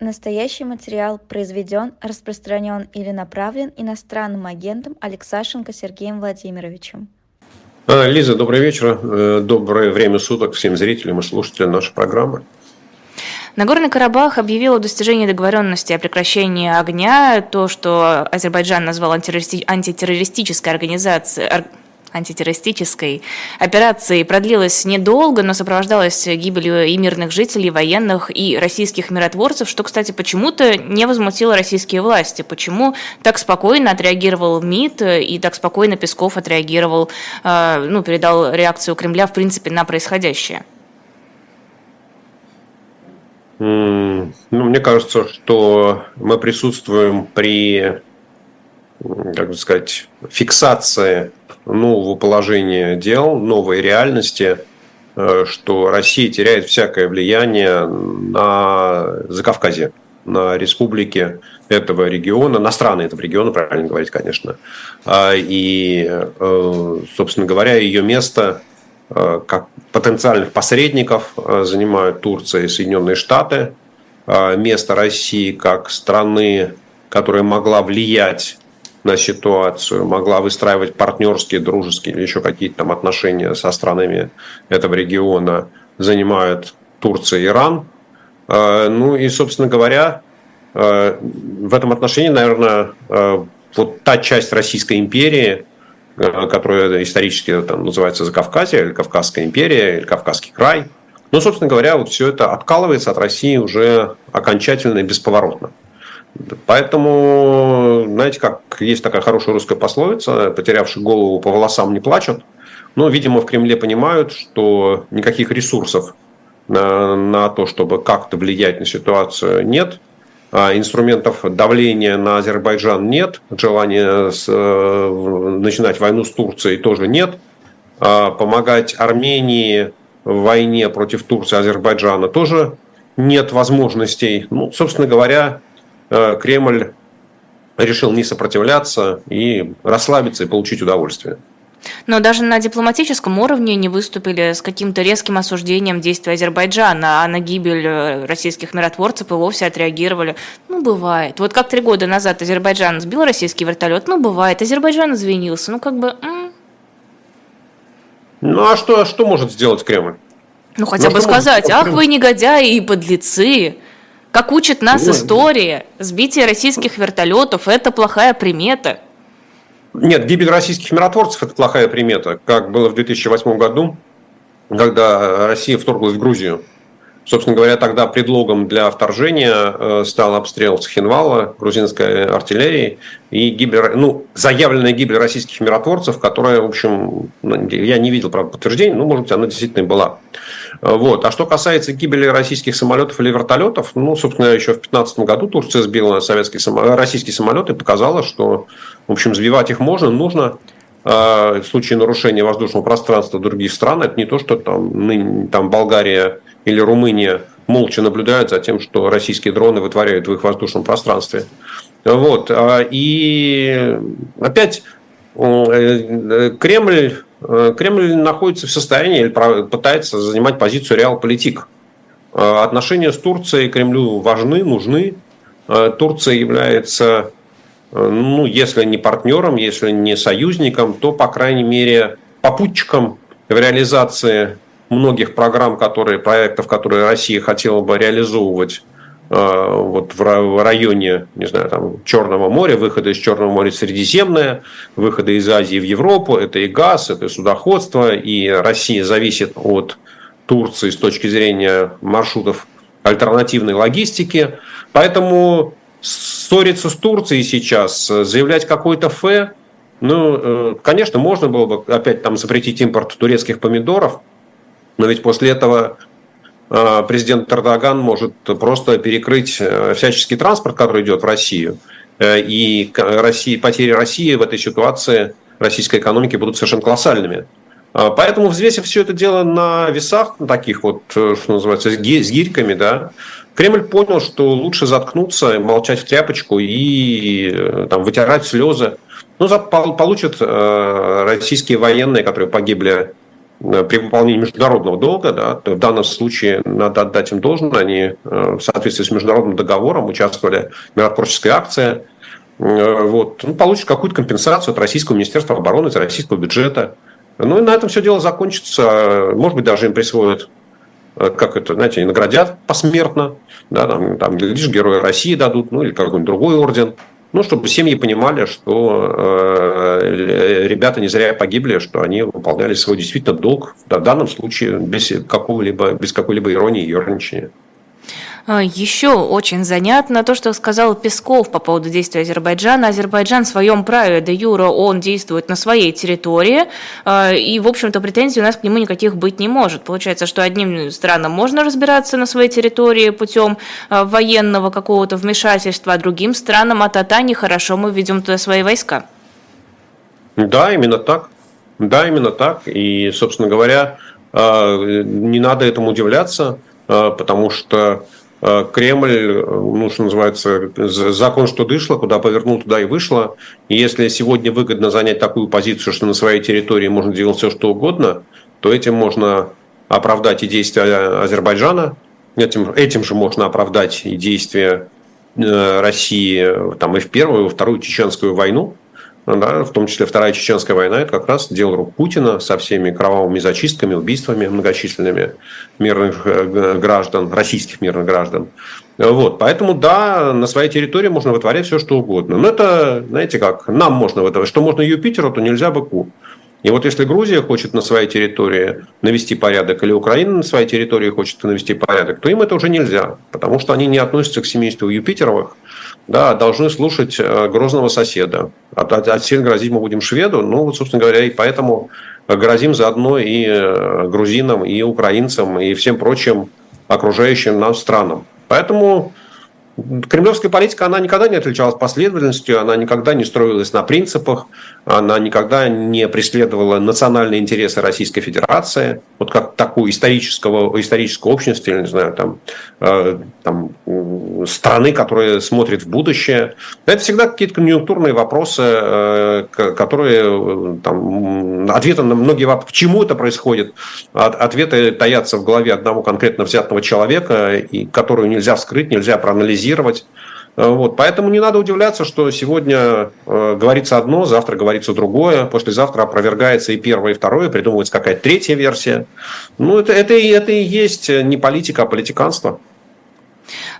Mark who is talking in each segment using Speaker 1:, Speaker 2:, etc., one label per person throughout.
Speaker 1: Настоящий материал произведен, распространен или направлен иностранным агентом Алексашенко Сергеем Владимировичем.
Speaker 2: А, Лиза, добрый вечер. Э, доброе время суток всем зрителям и слушателям нашей программы.
Speaker 3: Нагорный Карабах объявил о достижении договоренности о прекращении огня, то, что Азербайджан назвал антитеррористической организацией, антитеррористической операции продлилась недолго, но сопровождалась гибелью и мирных жителей, военных, и российских миротворцев, что, кстати, почему-то не возмутило российские власти. Почему так спокойно отреагировал МИД и так спокойно Песков отреагировал, э, ну, передал реакцию Кремля, в принципе, на происходящее?
Speaker 2: Ну, мне кажется, что мы присутствуем при, как бы сказать, фиксации нового положения дел, новой реальности, э, что Россия теряет всякое влияние на Закавказье, на республики этого региона, на страны этого региона, правильно говорить, конечно. А, и, э, собственно говоря, ее место э, как потенциальных посредников занимают Турция и Соединенные Штаты. А, место России как страны, которая могла влиять на ситуацию, могла выстраивать партнерские, дружеские или еще какие-то там отношения со странами этого региона, занимают Турция и Иран. А, ну и, собственно говоря, а, в этом отношении, наверное, а, вот та часть Российской империи, которая исторически там, называется Закавказье, или Кавказская империя, или Кавказский край, ну, собственно говоря, вот все это откалывается от России уже окончательно и бесповоротно. Поэтому, знаете, как есть такая хорошая русская пословица, потерявший голову по волосам не плачут. Но, видимо, в Кремле понимают, что никаких ресурсов на, на то, чтобы как-то влиять на ситуацию, нет. А инструментов давления на Азербайджан нет. Желания с, э, начинать войну с Турцией тоже нет. А помогать Армении в войне против Турции и Азербайджана тоже нет возможностей. Ну, собственно говоря, Э, Кремль решил не сопротивляться и расслабиться и получить удовольствие.
Speaker 3: Но даже на дипломатическом уровне не выступили с каким-то резким осуждением действий Азербайджана, а на гибель э, российских миротворцев и вовсе отреагировали. Ну, бывает. Вот как три года назад Азербайджан сбил российский вертолет, ну, бывает. Азербайджан извинился. Ну, как бы... М-
Speaker 2: ну, а что, а что может сделать Кремль?
Speaker 3: Ну, хотя ну, бы сказать, ах, вы негодяи и подлецы. Как учит нас Ой. история, сбитие российских вертолетов – это плохая примета.
Speaker 2: Нет, гибель российских миротворцев – это плохая примета, как было в 2008 году, когда Россия вторглась в Грузию. Собственно говоря, тогда предлогом для вторжения э, стал обстрел Цхинвала грузинской артиллерии и гибель, ну, заявленная гибель российских миротворцев, которая, в общем, ну, я не видел, правда, подтверждения, но, может быть, она действительно была. Вот. А что касается гибели российских самолетов или вертолетов, ну, собственно, еще в 2015 году Турция сбила советский самолет, российские самолеты и показала, что, в общем, сбивать их можно, нужно а, в случае нарушения воздушного пространства других стран, это не то, что там, там Болгария или Румыния молча наблюдают за тем, что российские дроны вытворяют в их воздушном пространстве. Вот. А, и опять э, Кремль, э, Кремль находится в состоянии или пытается занимать позицию реал-политик. А, отношения с Турцией Кремлю важны, нужны. А, Турция является, э, ну, если не партнером, если не союзником, то, по крайней мере, попутчиком в реализации многих программ, которые, проектов, которые Россия хотела бы реализовывать э, вот в районе, не знаю, там, Черного моря, выхода из Черного моря в Средиземное, выхода из Азии в Европу, это и газ, это и судоходство, и Россия зависит от Турции с точки зрения маршрутов альтернативной логистики. Поэтому ссориться с Турцией сейчас, заявлять какой-то фе, ну, э, конечно, можно было бы опять там запретить импорт турецких помидоров, но ведь после этого президент Эрдоган может просто перекрыть э, всяческий транспорт, который идет в Россию. Э, и России, потери России в этой ситуации российской экономики будут совершенно колоссальными. Поэтому, взвесив все это дело на весах, таких вот, э, что называется, с гирьками, да, Кремль понял, что лучше заткнуться, молчать в тряпочку и там, вытирать слезы. Ну, получат российские военные, которые погибли при выполнении международного долга, да, в данном случае надо отдать им должное, они в соответствии с международным договором участвовали в миротворческой акции, вот, ну, получат какую-то компенсацию от Российского Министерства обороны, от российского бюджета. Ну и на этом все дело закончится. Может быть, даже им присвоят Э, как это, знаете, наградят посмертно, да, там, там лишь Герои России дадут, ну или какой-нибудь другой орден. Ну, чтобы семьи понимали, что э, ребята не зря погибли, что они выполняли свой действительно долг, в данном случае без какого-либо, без какой-либо иронии и ерничания.
Speaker 3: А, Еще очень занятно то, что сказал Песков по поводу действий Азербайджана. Азербайджан в своем праве де юра, он действует на своей территории, а, и, в общем-то, претензий у нас к нему никаких быть не может. Получается, что одним странам можно разбираться на своей территории путем а, военного какого-то вмешательства, а другим странам от ата нехорошо, мы ведем туда свои войска.
Speaker 2: Да, именно так. Да, именно так. И, собственно говоря, не надо этому удивляться, потому что Кремль, э, ну, что называется, закон, что дышло, куда повернул, туда и вышло. И если сегодня выгодно занять такую позицию, что на своей территории можно делать все, что угодно, то этим можно оправдать и действия Азербайджана, этим, этим же можно оправдать и действия э, России там, и в Первую, и во Вторую Чеченскую войну, да, в том числе Вторая Чеченская война, это как раз дело рук Путина со всеми кровавыми зачистками, убийствами многочисленными мирных э, граждан, российских мирных граждан. Вот, поэтому, да, на своей территории можно вытворять все, что угодно. Но это, знаете как, нам можно вытворять. Что можно Юпитеру, то нельзя быку. И вот если Грузия хочет на своей территории навести порядок, или Украина на своей территории хочет навести порядок, то им это уже нельзя, потому что они не относятся к семейству Юпитеровых, да, должны слушать э, грозного соседа. От, от, от всех грозить мы будем шведу, ну, вот, собственно говоря, и поэтому грозим заодно и э, грузинам, и украинцам, и всем прочим окружающим нас странам. Поэтому Кремлевская политика, она никогда не отличалась последовательностью, она никогда не строилась на принципах, она никогда не преследовала национальные интересы Российской Федерации, вот как такую исторического, историческую общность, или, не знаю, там, э, там, страны, которая смотрит в будущее. Это всегда какие-то конъюнктурные вопросы, э, которые, э, там, ответы на многие вопросы, почему это происходит, ответы таятся в голове одного конкретно взятого человека, и которую нельзя вскрыть, нельзя проанализировать, анализировать. Э, вот. Поэтому не надо удивляться, что сегодня э, говорится одно, завтра говорится другое, послезавтра опровергается и первое, и второе, придумывается какая-то третья версия. Ну, это, это, это и есть не политика, а политиканство.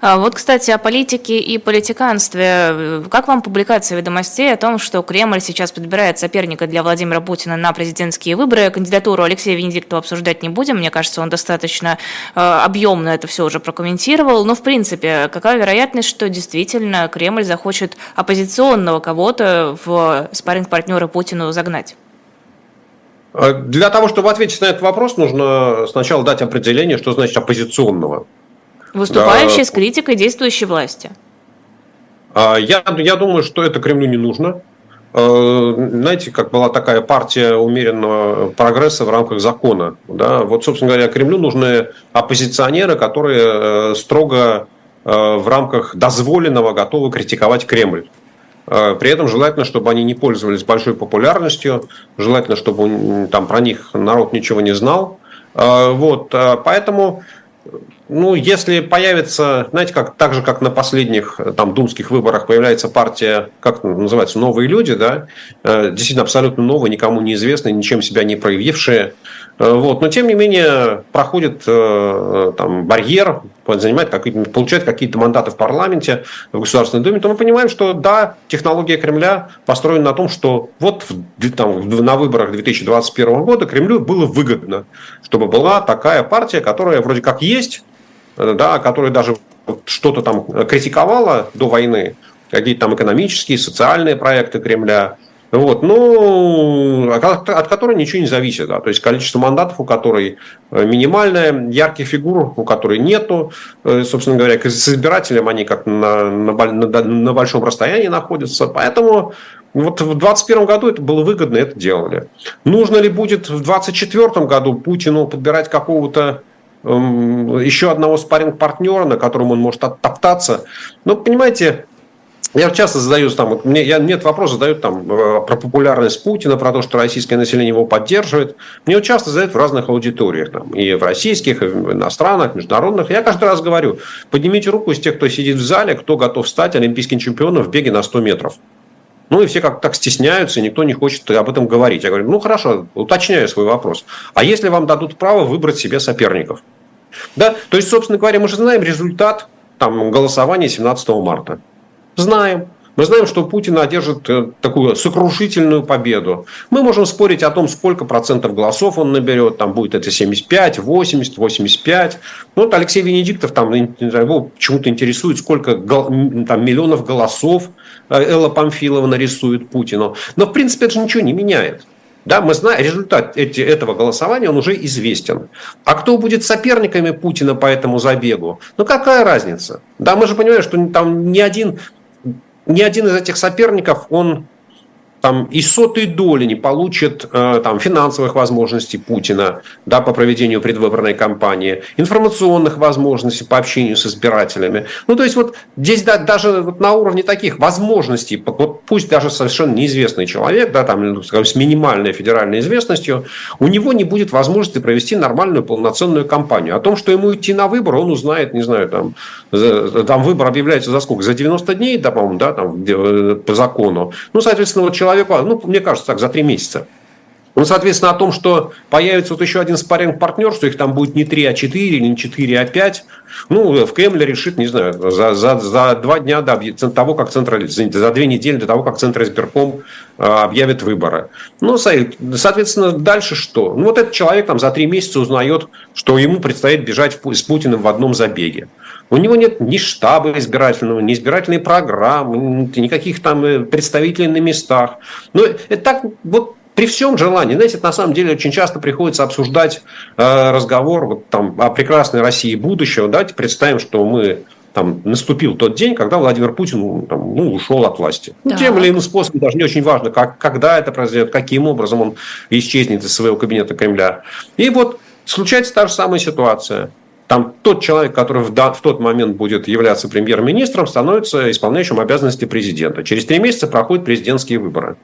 Speaker 3: А, вот, кстати, о политике и политиканстве. Как вам публикация ведомостей о том, что Кремль сейчас подбирает соперника для Владимира Путина на президентские выборы? Кандидатуру Алексея Венедиктова обсуждать не будем. Мне кажется, он достаточно а, объемно это все уже прокомментировал. Но, в принципе, какая вероятность, что действительно Кремль захочет оппозиционного кого-то в спарринг партнера Путину загнать?
Speaker 2: А, для того, чтобы ответить на этот вопрос, нужно сначала дать определение, что значит оппозиционного.
Speaker 3: Выступающий да. с критикой действующей власти.
Speaker 2: А, я, я думаю, что это Кремлю не нужно. А, знаете, как была такая партия умеренного прогресса в рамках закона. Да? Вот, собственно говоря, Кремлю нужны оппозиционеры, которые э, строго э, в рамках дозволенного готовы критиковать Кремль. А, при этом желательно, чтобы они не пользовались большой популярностью, желательно, чтобы там про них народ ничего не знал. Вот, поэтому ну, если появится, знаете, как, так же, как на последних э, там, думских выборах появляется партия, как называется, «Новые люди», да, э, действительно абсолютно новые, никому неизвестные, ничем себя не проявившие, э, вот. Но, тем не менее, проходит там, барьер, занимает получает какие-то мандаты в парламенте, в Государственной Думе, то мы понимаем, что да, технология Кремля построена на том, что вот там, на выборах 2021 года Кремлю было выгодно, чтобы была такая партия, которая вроде как есть, да, которая даже что-то там критиковала до войны, какие-то там экономические, социальные проекты Кремля, вот, ну, от, от которой ничего не зависит. Да. То есть количество мандатов, у которой э, минимальное, ярких фигур, у которой нету. Э, собственно говоря, с избирателем они как на, на, на, на большом расстоянии находятся. Поэтому вот в 2021 году это было выгодно, это делали. Нужно ли будет в 2024 году Путину подбирать какого-то еще одного спарринг-партнера, на котором он может оттоптаться. Но, понимаете, я часто задаю там, вот мне, я, нет вопрос задают там э, про популярность Путина, про то, что российское население его поддерживает. Мне вот часто задают в разных аудиториях, там, и в российских, и в иностранных, международных. Я каждый раз говорю, поднимите руку из тех, кто сидит в зале, кто готов стать олимпийским чемпионом в беге на 100 метров. Ну и все как так стесняются, и никто не хочет об этом говорить. Я говорю, ну хорошо, уточняю свой вопрос. А если вам дадут право выбрать себе соперников? Да? То есть, собственно говоря, мы же знаем результат там, голосования 17 марта. Знаем. Мы знаем, что Путин одержит э, такую сокрушительную победу. Мы можем спорить о том, сколько процентов голосов он наберет. Там будет это 75, 80, 85. Ну, вот Алексей Венедиктов там, его почему-то интересует, сколько там, миллионов голосов э, Элла Памфилова нарисует Путину. Но, в принципе, это же ничего не меняет. Да, мы знаем, результат эти, этого голосования, он уже известен. А кто будет соперниками Путина по этому забегу? Ну, какая разница? Да, мы же понимаем, что там ни один ни один из этих соперников, он там и сотой доли не получит э, там, финансовых возможностей Путина да, по проведению предвыборной кампании, информационных возможностей по общению с избирателями. Ну, то есть, вот здесь да, даже вот на уровне таких возможностей, вот пусть даже совершенно неизвестный человек, да, там, ну, с минимальной федеральной известностью, у него не будет возможности провести нормальную полноценную кампанию. О том, что ему идти на выборы, он узнает, не знаю, там, там выбор объявляется за сколько? За 90 дней, да, по-моему, да, там, э, по закону. Ну, соответственно, вот человек человеку, ну, мне кажется, так, за три месяца. Ну, соответственно, о том, что появится вот еще один спарринг-партнер, что их там будет не 3, а 4, или не 4, а 5, ну, в Кремле решит, не знаю, за, за, за два дня до того, как Центр, за две недели до того, как Центр избирком а, объявит выборы. Ну, соответственно, дальше что? Ну, вот этот человек там за три месяца узнает, что ему предстоит бежать с Путиным в одном забеге. У него нет ни штаба избирательного, ни избирательной программы, никаких там э, представителей на местах. Но это так вот при всем желании, знаете, на самом деле очень часто приходится обсуждать э, разговор вот, там, о прекрасной России будущего. Давайте представим, что мы там наступил тот день, когда Владимир Путин ну, там, ну, ушел от власти. Ну, тем или иным способом, даже не очень важно, как, когда это произойдет, каким образом он исчезнет из своего кабинета Кремля. И вот случается та же самая ситуация. Там тот человек, который в, в тот момент будет являться премьер-министром, становится исполняющим обязанности президента. Через три месяца проходят президентские выборы.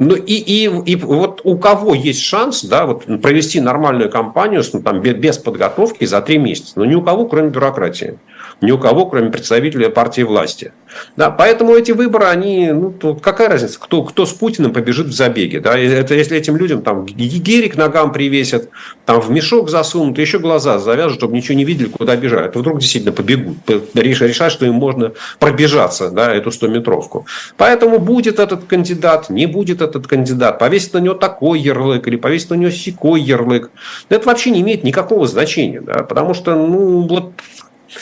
Speaker 2: Ну и, и, и вот у кого есть шанс да, вот, провести нормальную кампанию ну, там, без подготовки за три месяца? Ну, ни у кого, кроме бюрократии ни у кого, кроме представителей партии власти. Да, поэтому эти выборы, они, ну, какая разница, кто, кто с Путиным побежит в забеге. Да? Это если этим людям там герик ногам привесят, там в мешок засунут, еще глаза завяжут, чтобы ничего не видели, куда бежать. То вдруг действительно побегут, решать, что им можно пробежаться, да, эту 100-метровку. Поэтому будет этот кандидат, не будет этот кандидат, повесит на него такой ярлык или повесит на него секой ярлык. Это вообще не имеет никакого значения, да, потому что, ну, вот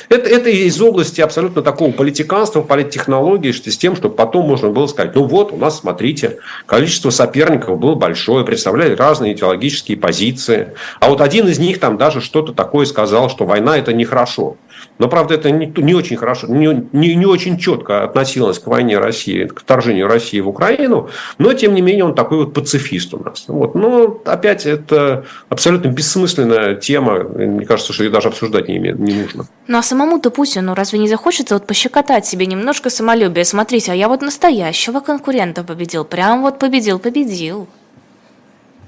Speaker 2: это, это из области абсолютно такого политиканства, политтехнологии, что с тем, чтобы потом можно было сказать, ну вот, у нас, смотрите, количество соперников было большое, представляли разные идеологические позиции. А вот один из них там даже что-то такое сказал, что война это нехорошо. Но, правда, это не, не очень хорошо, не, не, не очень четко относилось к войне России, к вторжению России в Украину, но, тем не менее, он такой вот пацифист у нас. Вот. Но, опять, это абсолютно бессмысленная тема. Мне кажется, что ее даже обсуждать не, не нужно.
Speaker 3: Ну, а самому-то Путину разве не захочется вот пощекотать себе немножко самолюбие? Смотрите, а я вот настоящего конкурента победил. Прям вот победил, победил.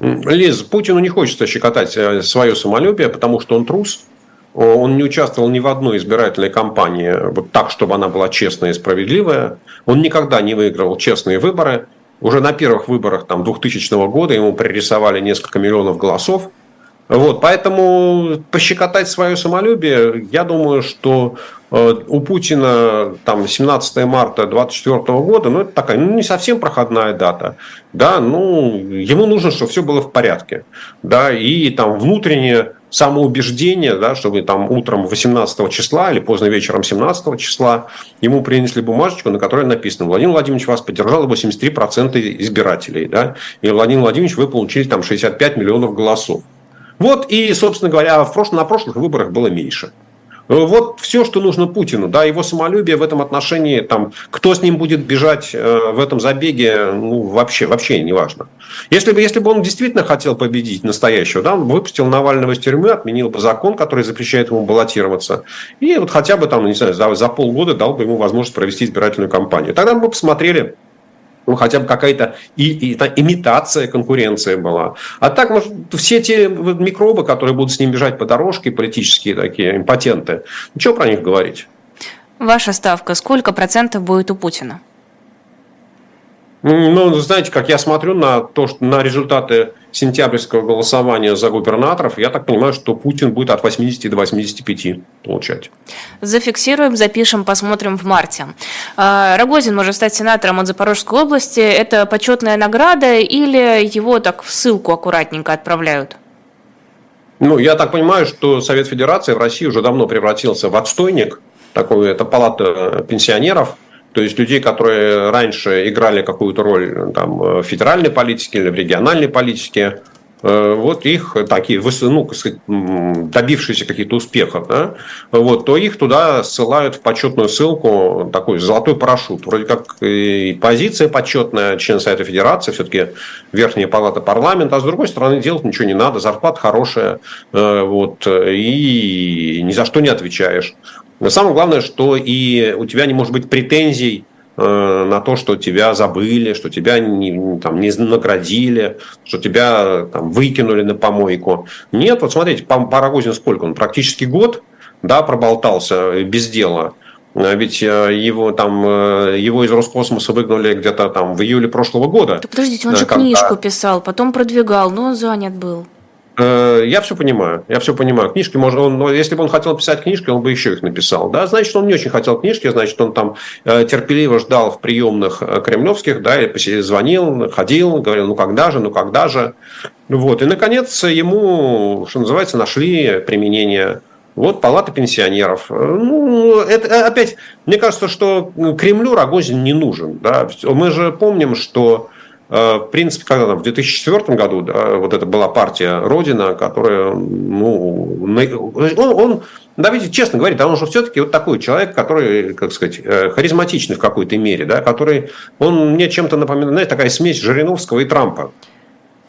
Speaker 2: Лиз, Путину не хочется щекотать э, свое самолюбие, потому что он трус. Он не участвовал ни в одной избирательной кампании вот так, чтобы она была честная и справедливая. Он никогда не выигрывал честные выборы. Уже на первых выборах там, 2000 года ему пририсовали несколько миллионов голосов. Вот, поэтому пощекотать свое самолюбие, я думаю, что э, у Путина там 17 марта 2024 года, ну, это такая, ну, не совсем проходная дата, да, ну, ему нужно, чтобы все было в порядке, да, и там внутренне самоубеждение, да, чтобы там утром 18 числа или поздно вечером 17 числа ему принесли бумажечку, на которой написано «Владимир Владимирович вас поддержало 83% избирателей». Да, и Владимир Владимирович, вы получили там 65 миллионов голосов. Вот и, собственно говоря, в прошлом, на прошлых выборах было меньше. Вот все, что нужно Путину, да, его самолюбие в этом отношении, там, кто с ним будет бежать э, в этом забеге, ну, вообще, вообще не важно. Если бы, если бы он действительно хотел победить настоящего, да, он выпустил Навального из тюрьмы, отменил бы закон, который запрещает ему баллотироваться, и вот хотя бы там, не знаю, за, за полгода дал бы ему возможность провести избирательную кампанию. Тогда мы бы посмотрели, ну, хотя бы какая-то и, и, имитация конкуренции была. А так, может, все те микробы, которые будут с ним бежать по дорожке, политические такие импотенты, ничего про них говорить?
Speaker 3: Ваша ставка, сколько процентов будет у Путина?
Speaker 2: Ну, знаете, как я смотрю на то, что на результаты сентябрьского голосования за губернаторов, я так понимаю, что Путин будет от 80 до 85 получать.
Speaker 3: Зафиксируем, запишем, посмотрим в марте. А, Рогозин может стать сенатором от Запорожской области. Это почетная награда или его так в ссылку аккуратненько отправляют?
Speaker 2: Ну, я так понимаю, что Совет Федерации в России уже давно превратился в отстойник. Такой, это палата пенсионеров – то есть людей, которые раньше играли какую-то роль там, в федеральной политике или в региональной политике, э, вот их такие, ну, добившиеся каких-то успехов, да, вот, то их туда ссылают в почетную ссылку, такой золотой парашют. Вроде как и позиция почетная, член Совета Федерации, все-таки верхняя палата парламента, а с другой стороны делать ничего не надо, зарплата хорошая, э, вот, и ни за что не отвечаешь. Но самое главное, что и у тебя не может быть претензий э, на то, что тебя забыли, что тебя не, там, не наградили, что тебя там, выкинули на помойку. Нет, вот смотрите, Парагозин сколько? Он практически год да, проболтался без дела. А ведь э, его там э, его из Роскосмоса выгнали где-то там в июле прошлого года.
Speaker 3: Так подождите, он же когда... книжку писал, потом продвигал, но он занят был.
Speaker 2: Э, я все понимаю, я все понимаю. Книжки можно, он, если бы он хотел писать книжки, он бы еще их написал. Да? Значит, он не очень хотел книжки, значит, он там э, терпеливо ждал в приемных э, кремлевских, да, и звонил, ходил, говорил, ну когда же, ну когда же. Вот. И, наконец, ему, что называется, нашли применение вот палата пенсионеров. Ну, это опять, мне кажется, что Кремлю Рогозин не нужен. Да? Мы же помним, что в принципе, когда там, в 2004 году да, вот это была партия Родина, которая, ну, он, он давайте честно говорить, он же все-таки вот такой человек, который, как сказать, э, харизматичный в какой-то мере, да, который, он мне чем-то напоминает, знаете, такая смесь Жириновского и Трампа.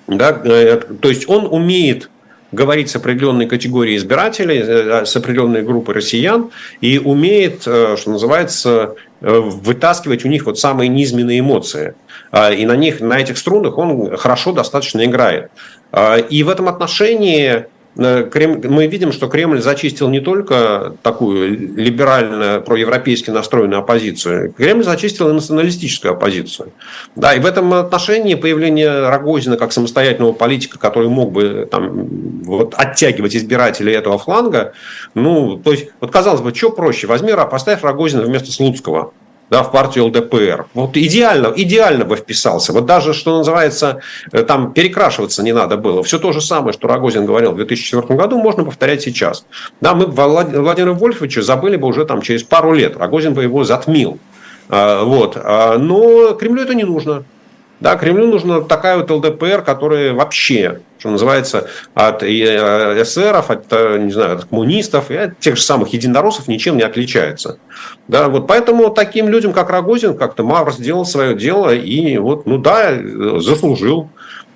Speaker 2: Да, э, то есть он умеет говорить с определенной категорией избирателей, с определенной группой россиян и умеет, что называется, вытаскивать у них вот самые низменные эмоции. А, и на них, на этих струнах он хорошо достаточно играет. А, и в этом отношении э, мы видим, что Кремль зачистил не только такую либерально проевропейски настроенную оппозицию, Кремль зачистил и националистическую оппозицию. Да, и в этом отношении появление Рогозина как самостоятельного политика, который мог бы там, вот, оттягивать избирателей этого фланга, ну, то есть, вот казалось бы, что проще, возьми, поставь Рогозина вместо Слуцкого да, в партию ЛДПР. Вот идеально, идеально бы вписался. Вот даже, что называется, э, там перекрашиваться не надо было. Все то же самое, что Рогозин говорил в 2004 году, можно повторять сейчас. Да, мы Владимира Вольфовича забыли бы уже там через пару лет. Рогозин бы его затмил. А, вот. А, но Кремлю это не нужно. Да, Кремлю нужна такая вот ЛДПР, которая вообще, что называется, от э, эсеров, от, э, не знаю, от коммунистов и от тех же самых единороссов ничем не отличается. Да, вот поэтому таким людям, как Рогозин, как-то Мавр сделал свое дело и вот, ну да, заслужил.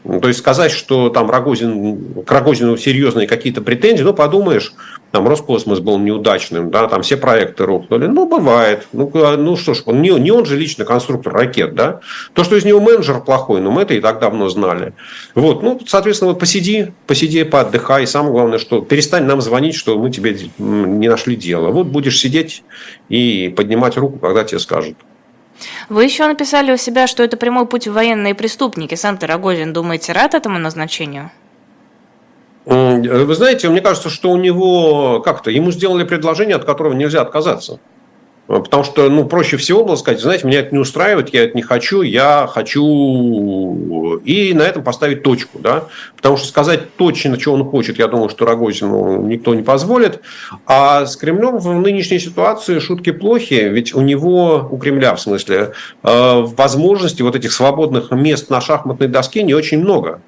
Speaker 2: То есть сказать, что там Рогозин, к Рогозину серьезные какие-то претензии, ну подумаешь, там Роскосмос был неудачным, да, там все проекты рухнули. Ну, бывает. Ну, а, ну что ж, он, не, не он же лично конструктор ракет, да. То, что из него менеджер плохой, но мы это и так давно знали. Вот, ну, соответственно, вот посиди, посиди, поотдыхай. И самое главное, что перестань нам звонить, что мы тебе не нашли дело. Вот будешь сидеть и поднимать руку, когда тебе скажут.
Speaker 3: Вы еще написали у себя, что это прямой путь в военные преступники. Сам Рогозин, думаете, рад этому назначению?
Speaker 2: Вы знаете, мне кажется, что у него как-то, ему сделали предложение, от которого нельзя отказаться. Потому что, ну, проще всего было сказать, знаете, меня это не устраивает, я это не хочу, я хочу и на этом поставить точку, да. Потому что сказать точно, что он хочет, я думаю, что Рогозину никто не позволит. А с Кремлем в нынешней ситуации шутки плохи, ведь у него, у Кремля в смысле, э, возможности вот этих свободных мест на шахматной доске не очень много.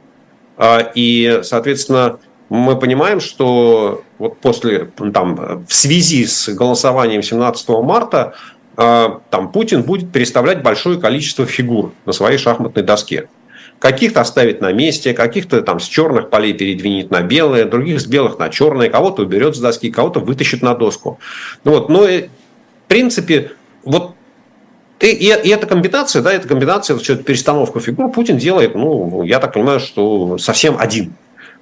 Speaker 2: А, и, соответственно, мы понимаем, что вот после, там, в связи с голосованием 17 марта а, там Путин будет переставлять большое количество фигур на своей шахматной доске. Каких-то оставит на месте, каких-то там с черных полей передвинет на белые, других с белых на черные, кого-то уберет с доски, кого-то вытащит на доску. Ну вот, но в принципе, вот и, и, и эта комбинация, да, эта комбинация, перестановка фигур Путин делает, ну, я так понимаю, что совсем один.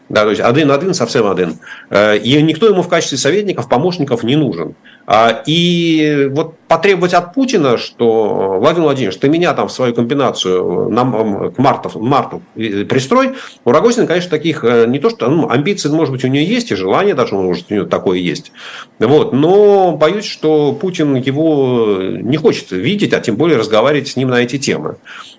Speaker 2: Да, то есть один-один, совсем один. Э, и никто ему в качестве советников, помощников не нужен. А, и вот потребовать от Путина, что Владимир Владимирович, ты меня там в свою комбинацию нам, к марту, марту пристрой, у Рогозина, конечно, таких э, не то, что ну, амбиции, может быть, у нее есть, и желание даже, может, у нее такое есть. Вот. Но боюсь, что Путин его не хочет видеть, а тем более разговаривать с ним на эти темы.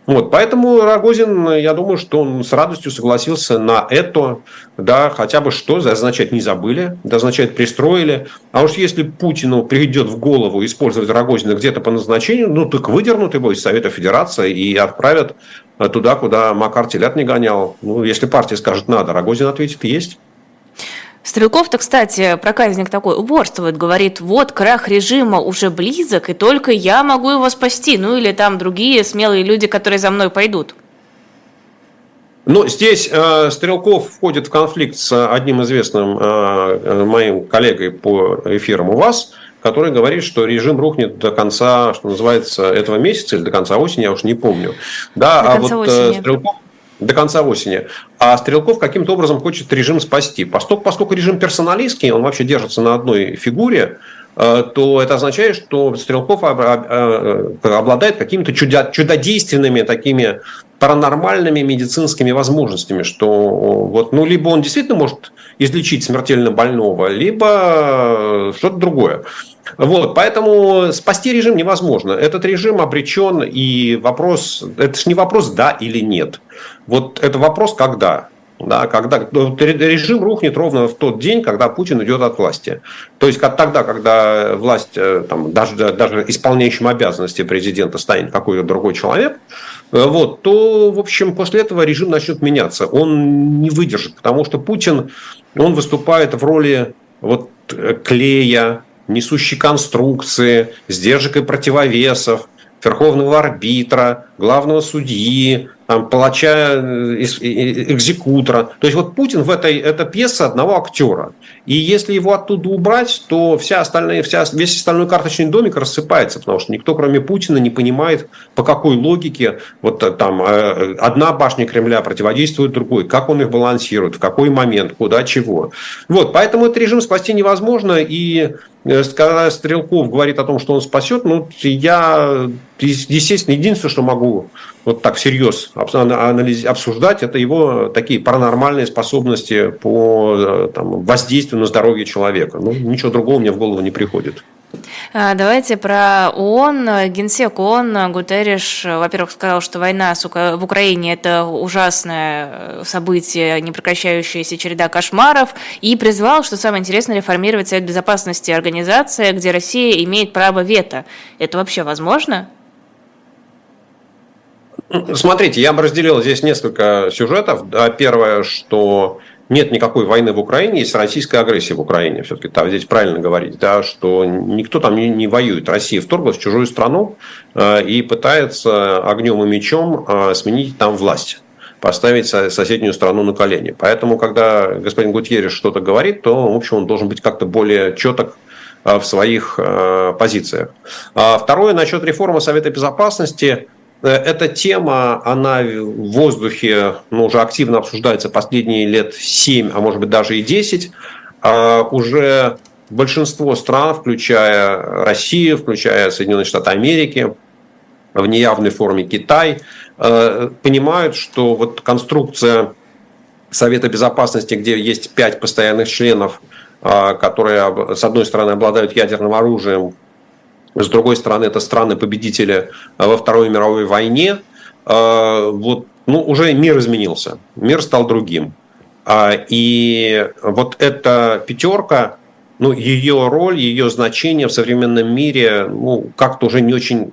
Speaker 2: Вот. Поэтому Рогозин, я думаю, что он с радостью согласился на это, да, хотя бы что означает не забыли, это означает пристроили. А уж если Путину придет в голову использовать Рогозина где-то по назначению, ну так выдернут его из Совета Федерации и отправят туда, куда Макар телят не гонял. Ну, если партия скажет надо, Рогозин ответит есть.
Speaker 3: Стрелков-то, кстати, проказник такой упорствует, говорит, вот крах режима уже близок, и только я могу его спасти, ну или там другие смелые люди, которые за мной пойдут.
Speaker 2: Ну, здесь э, Стрелков входит в конфликт с одним известным э, э, моим коллегой по эфирам у вас, который говорит, что режим рухнет до конца, что называется, этого месяца или до конца осени, я уж не помню. Да, до а вот э, осени. Стрелков до конца осени. А Стрелков каким-то образом хочет режим спасти. Поскольку, поскольку режим персоналистский, он вообще держится на одной фигуре, э, то это означает, что Стрелков э, обладает какими-то чудодейственными такими паранормальными медицинскими возможностями, что вот, ну, либо он действительно может излечить смертельно больного, либо что-то другое. Вот, поэтому спасти режим невозможно. Этот режим обречен, и вопрос, это же не вопрос да или нет. Вот это вопрос когда. Да, когда ну, режим рухнет ровно в тот день, когда Путин идет от власти. То есть как тогда, когда власть, э, там, даже, даже исполняющим обязанности президента станет какой-то другой человек, э, вот, то, в общем, после этого режим начнет меняться. Он не выдержит, потому что Путин, он выступает в роли вот, э, клея, несущей конструкции, сдержек и противовесов, верховного арбитра, главного судьи, там, палача, э, экзекутора. То есть вот Путин в этой это пьеса одного актера. И если его оттуда убрать, то вся остальная, вся, весь остальной карточный домик рассыпается, потому что никто, кроме Путина, не понимает, по какой логике вот э, там э, одна башня Кремля противодействует другой, как он их балансирует, в какой момент, куда, чего. Вот, поэтому этот режим спасти невозможно, и когда Стрелков говорит о том, что он спасет, ну, я, естественно, единственное, что могу вот так всерьез обсуждать, это его такие паранормальные способности по э, там, воздействию на здоровье человека. Ну, ничего другого мне в голову не приходит.
Speaker 3: А, давайте про ООН. Генсек ООН Гутерриш, во-первых, сказал, что война в Украине – это ужасное событие, не прекращающаяся череда кошмаров, и призвал, что самое интересное, реформировать Совет Безопасности организации, где Россия имеет право вето. Это вообще возможно?
Speaker 2: Смотрите, я бы разделил здесь несколько сюжетов. Первое, что нет никакой войны в Украине, есть российская агрессия в Украине. Все-таки там здесь правильно говорить, да, что никто там не, не воюет. Россия вторглась в чужую страну э, и пытается огнем и мечом э, сменить там власть поставить соседнюю страну на колени. Поэтому, когда господин Гутьеррес что-то говорит, то, в общем, он должен быть как-то более четок э, в своих э, позициях. А второе, насчет реформы Совета Безопасности. Э, эта тема, она в воздухе ну, уже активно обсуждается последние лет 7, а может быть даже и 10. А уже большинство стран, включая Россию, включая Соединенные Штаты Америки, в неявной форме Китай, э, понимают, что вот конструкция Совета Безопасности, где есть пять постоянных членов, э, которые, с одной стороны, обладают ядерным оружием, с другой стороны, это страны-победители э, во Второй мировой войне. Э, вот, ну, уже мир изменился, мир стал другим. А, и вот эта пятерка, ну, ее роль, ее значение в современном мире, ну, как-то уже не очень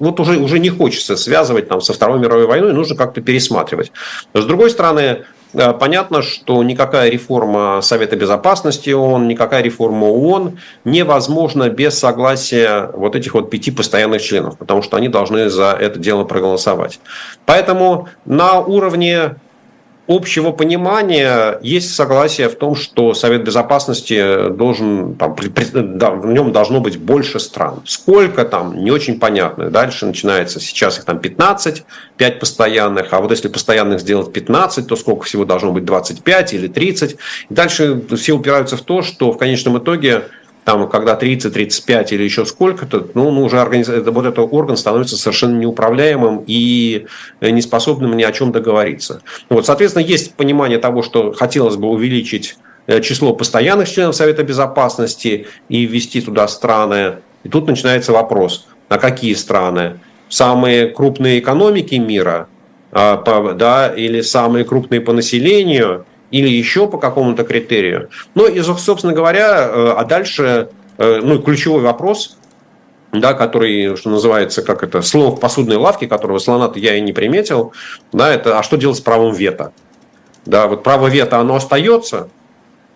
Speaker 2: вот уже, уже не хочется связывать там, со Второй мировой войной, нужно как-то пересматривать. С другой стороны, понятно, что никакая реформа Совета Безопасности ООН, никакая реформа ООН невозможна без согласия вот этих вот пяти постоянных членов, потому что они должны за это дело проголосовать. Поэтому на уровне общего понимания есть согласие в том, что Совет Безопасности должен, там, да, в нем должно быть больше стран. Сколько там, не очень понятно. Дальше начинается, сейчас их там 15, 5 постоянных, а вот если постоянных сделать 15, то сколько всего должно быть, 25 или 30. И дальше все упираются в то, что в конечном итоге там, когда 30, 35 или еще сколько-то, ну, ну уже организ... вот этот орган становится совершенно неуправляемым и неспособным ни о чем договориться. Вот, соответственно, есть понимание того, что хотелось бы увеличить э, число постоянных членов Совета Безопасности и ввести туда страны. И тут начинается вопрос, а какие страны? Самые крупные экономики мира, а, да, или самые крупные по населению, или еще по какому-то критерию. Ну и, собственно говоря, э, а дальше э, ну, ключевой вопрос, да, который, что называется, как это, слово в посудной лавке, которого слона я и не приметил, да, это, а что делать с правом вето? Да, вот право вето, оно остается,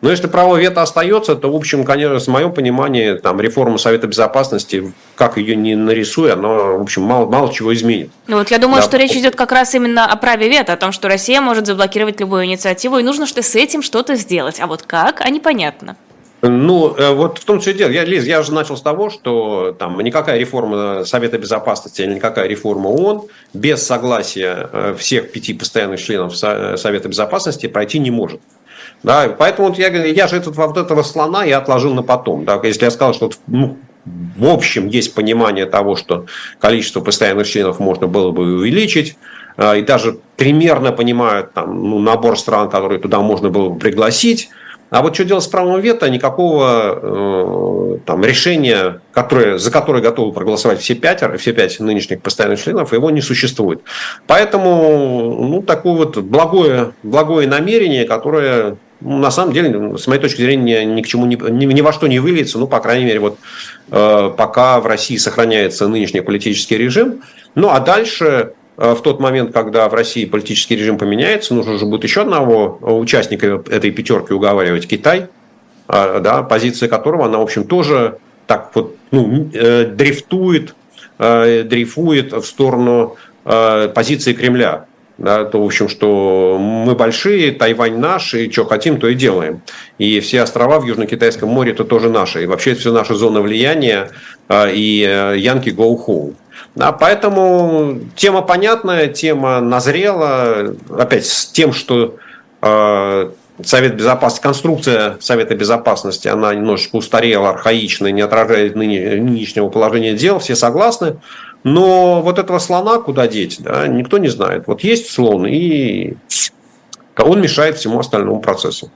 Speaker 2: но если право вето остается, то, в общем, конечно, с моем пониманием, там, реформа Совета Безопасности, как ее не нарисуй, она, в общем, мало, мало чего изменит.
Speaker 3: Ну вот я думаю, да. что речь идет как раз именно о праве вето, о том, что Россия может заблокировать любую инициативу, и нужно что с этим что-то сделать. А вот как, а непонятно.
Speaker 2: Ну, э, вот в том числе дело. Я, Лиз, я же начал с того, что там никакая реформа Совета Безопасности или никакая реформа ООН без согласия э, всех пяти постоянных членов Совета Безопасности пройти не может. Да, поэтому вот я, я же этот, вот этого слона я отложил на потом. Да, если я сказал, что ну, в общем есть понимание того, что количество постоянных членов можно было бы увеличить, а, и даже примерно понимают там, ну, набор стран, которые туда можно было бы пригласить. А вот что делать с правом вето, никакого э, там, решения, которое, за которое готовы проголосовать все пятеро, все пять нынешних постоянных членов, его не существует. Поэтому ну, такое вот благое, благое намерение, которое на самом деле, с моей точки зрения, ни к чему ни, ни, во что не выльется. Ну, по крайней мере, вот э, пока в России сохраняется нынешний политический режим. Ну, а дальше, э, в тот момент, когда в России политический режим поменяется, нужно же будет еще одного участника этой пятерки уговаривать Китай, э, да, позиция которого, она, в общем, тоже так вот ну, э, дрифтует, э, дрейфует в сторону э, позиции Кремля да, то, в общем, что мы большие, Тайвань наш, и что хотим, то и делаем. И все острова в Южно-Китайском море это тоже наши. И вообще это все наша зона влияния, а, и Янки go home. Да, поэтому тема понятная, тема назрела. Опять с тем, что э, Совет Безопасности, конструкция Совета Безопасности, она немножечко устарела, архаична, не отражает нынешнего положения дел, все согласны. Но вот этого слона куда деть, да, никто не знает. Вот есть слон, и он мешает всему остальному процессу.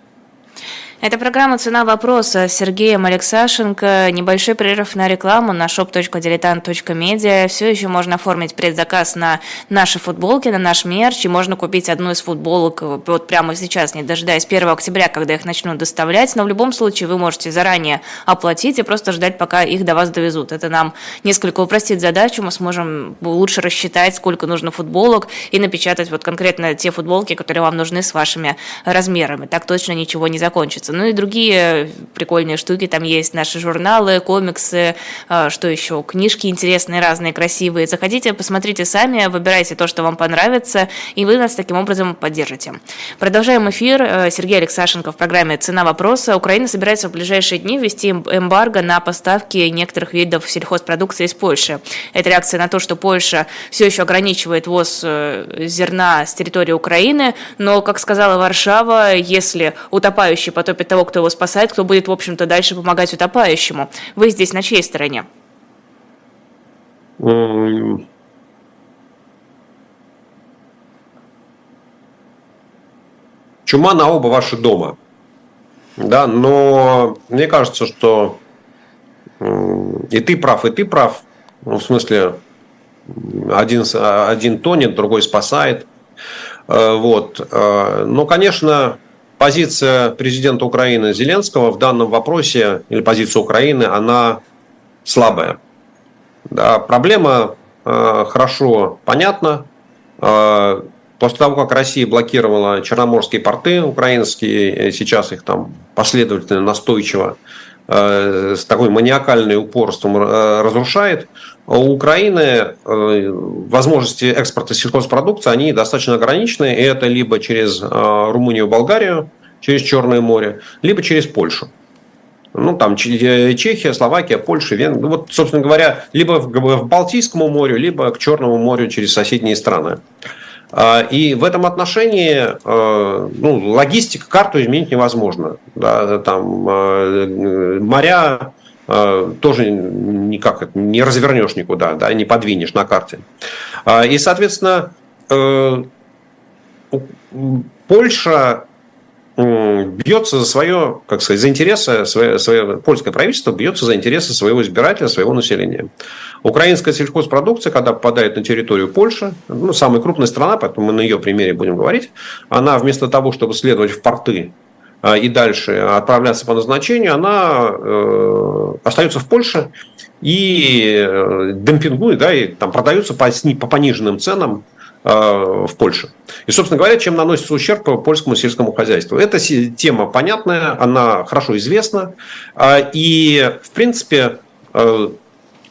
Speaker 3: Это программа «Цена вопроса» с Сергеем Алексашенко. Небольшой прерыв на рекламу на shop.diletant.media. Все еще можно оформить предзаказ на наши футболки, на наш мерч. И можно купить одну из футболок вот прямо сейчас, не дожидаясь 1 октября, когда их начнут доставлять. Но в любом случае вы можете заранее оплатить и просто ждать, пока их до вас довезут. Это нам несколько упростит задачу. Мы сможем лучше рассчитать, сколько нужно футболок и напечатать вот конкретно те футболки, которые вам нужны с вашими размерами. Так точно ничего не закончится нравится. Ну и другие прикольные штуки там есть, наши журналы, комиксы, а, что еще, книжки интересные, разные, красивые. Заходите, посмотрите сами, выбирайте то, что вам понравится, и вы нас таким образом поддержите. Продолжаем эфир. Э, Сергей Алексашенко в программе «Цена вопроса». Украина собирается в ближайшие дни ввести эмбарго на поставки некоторых видов сельхозпродукции из Польши. Это реакция на то, что Польша все еще ограничивает ввоз э, зерна с территории Украины, но, как сказала Варшава, если утопающий потопит топит того, кто его спасает, кто будет, в общем-то, дальше помогать утопающему. Вы здесь на чьей стороне?
Speaker 2: Чума на оба ваши дома. Да, но мне кажется, что и ты прав, и ты прав. Ну, в смысле, один, один тонет, другой спасает. Э, вот. Э, но, конечно, позиция президента Украины Зеленского в данном вопросе, или позиция Украины, она слабая. Да, проблема э, хорошо понятна. Э, после того, как Россия блокировала черноморские порты украинские, сейчас их там последовательно, настойчиво, с такой маниакальным упорством разрушает, у Украины возможности экспорта сельхозпродукции, они достаточно ограничены, и это либо через Румынию и Болгарию, через Черное море, либо через Польшу. Ну, там э, Чехия, Словакия, Польша, Венгрия. Ну, вот, собственно говоря, либо в Балтийскому морю, либо к Черному морю через соседние страны. А, и в этом отношении э, ну, логистика, карту изменить невозможно. Да, там, э, моря тоже никак не развернешь никуда, да, не подвинешь на карте. А, и, соответственно, Польша бьется за свое, как сказать, за интересы, свое, свое польское правительство бьется за интересы своего избирателя, своего населения. Украинская сельхозпродукция, когда попадает на территорию Польши, ну, самая крупная страна, поэтому мы на ее примере будем говорить, она вместо того, чтобы следовать в порты и дальше отправляться по назначению, она э, остается в Польше и э, демпингует, да, и там продаются по, по пониженным ценам Э, в Польше. И, собственно говоря, чем наносится ущерб польскому сельскому хозяйству. Эта тема понятная, она хорошо известна. А, и, в принципе, э,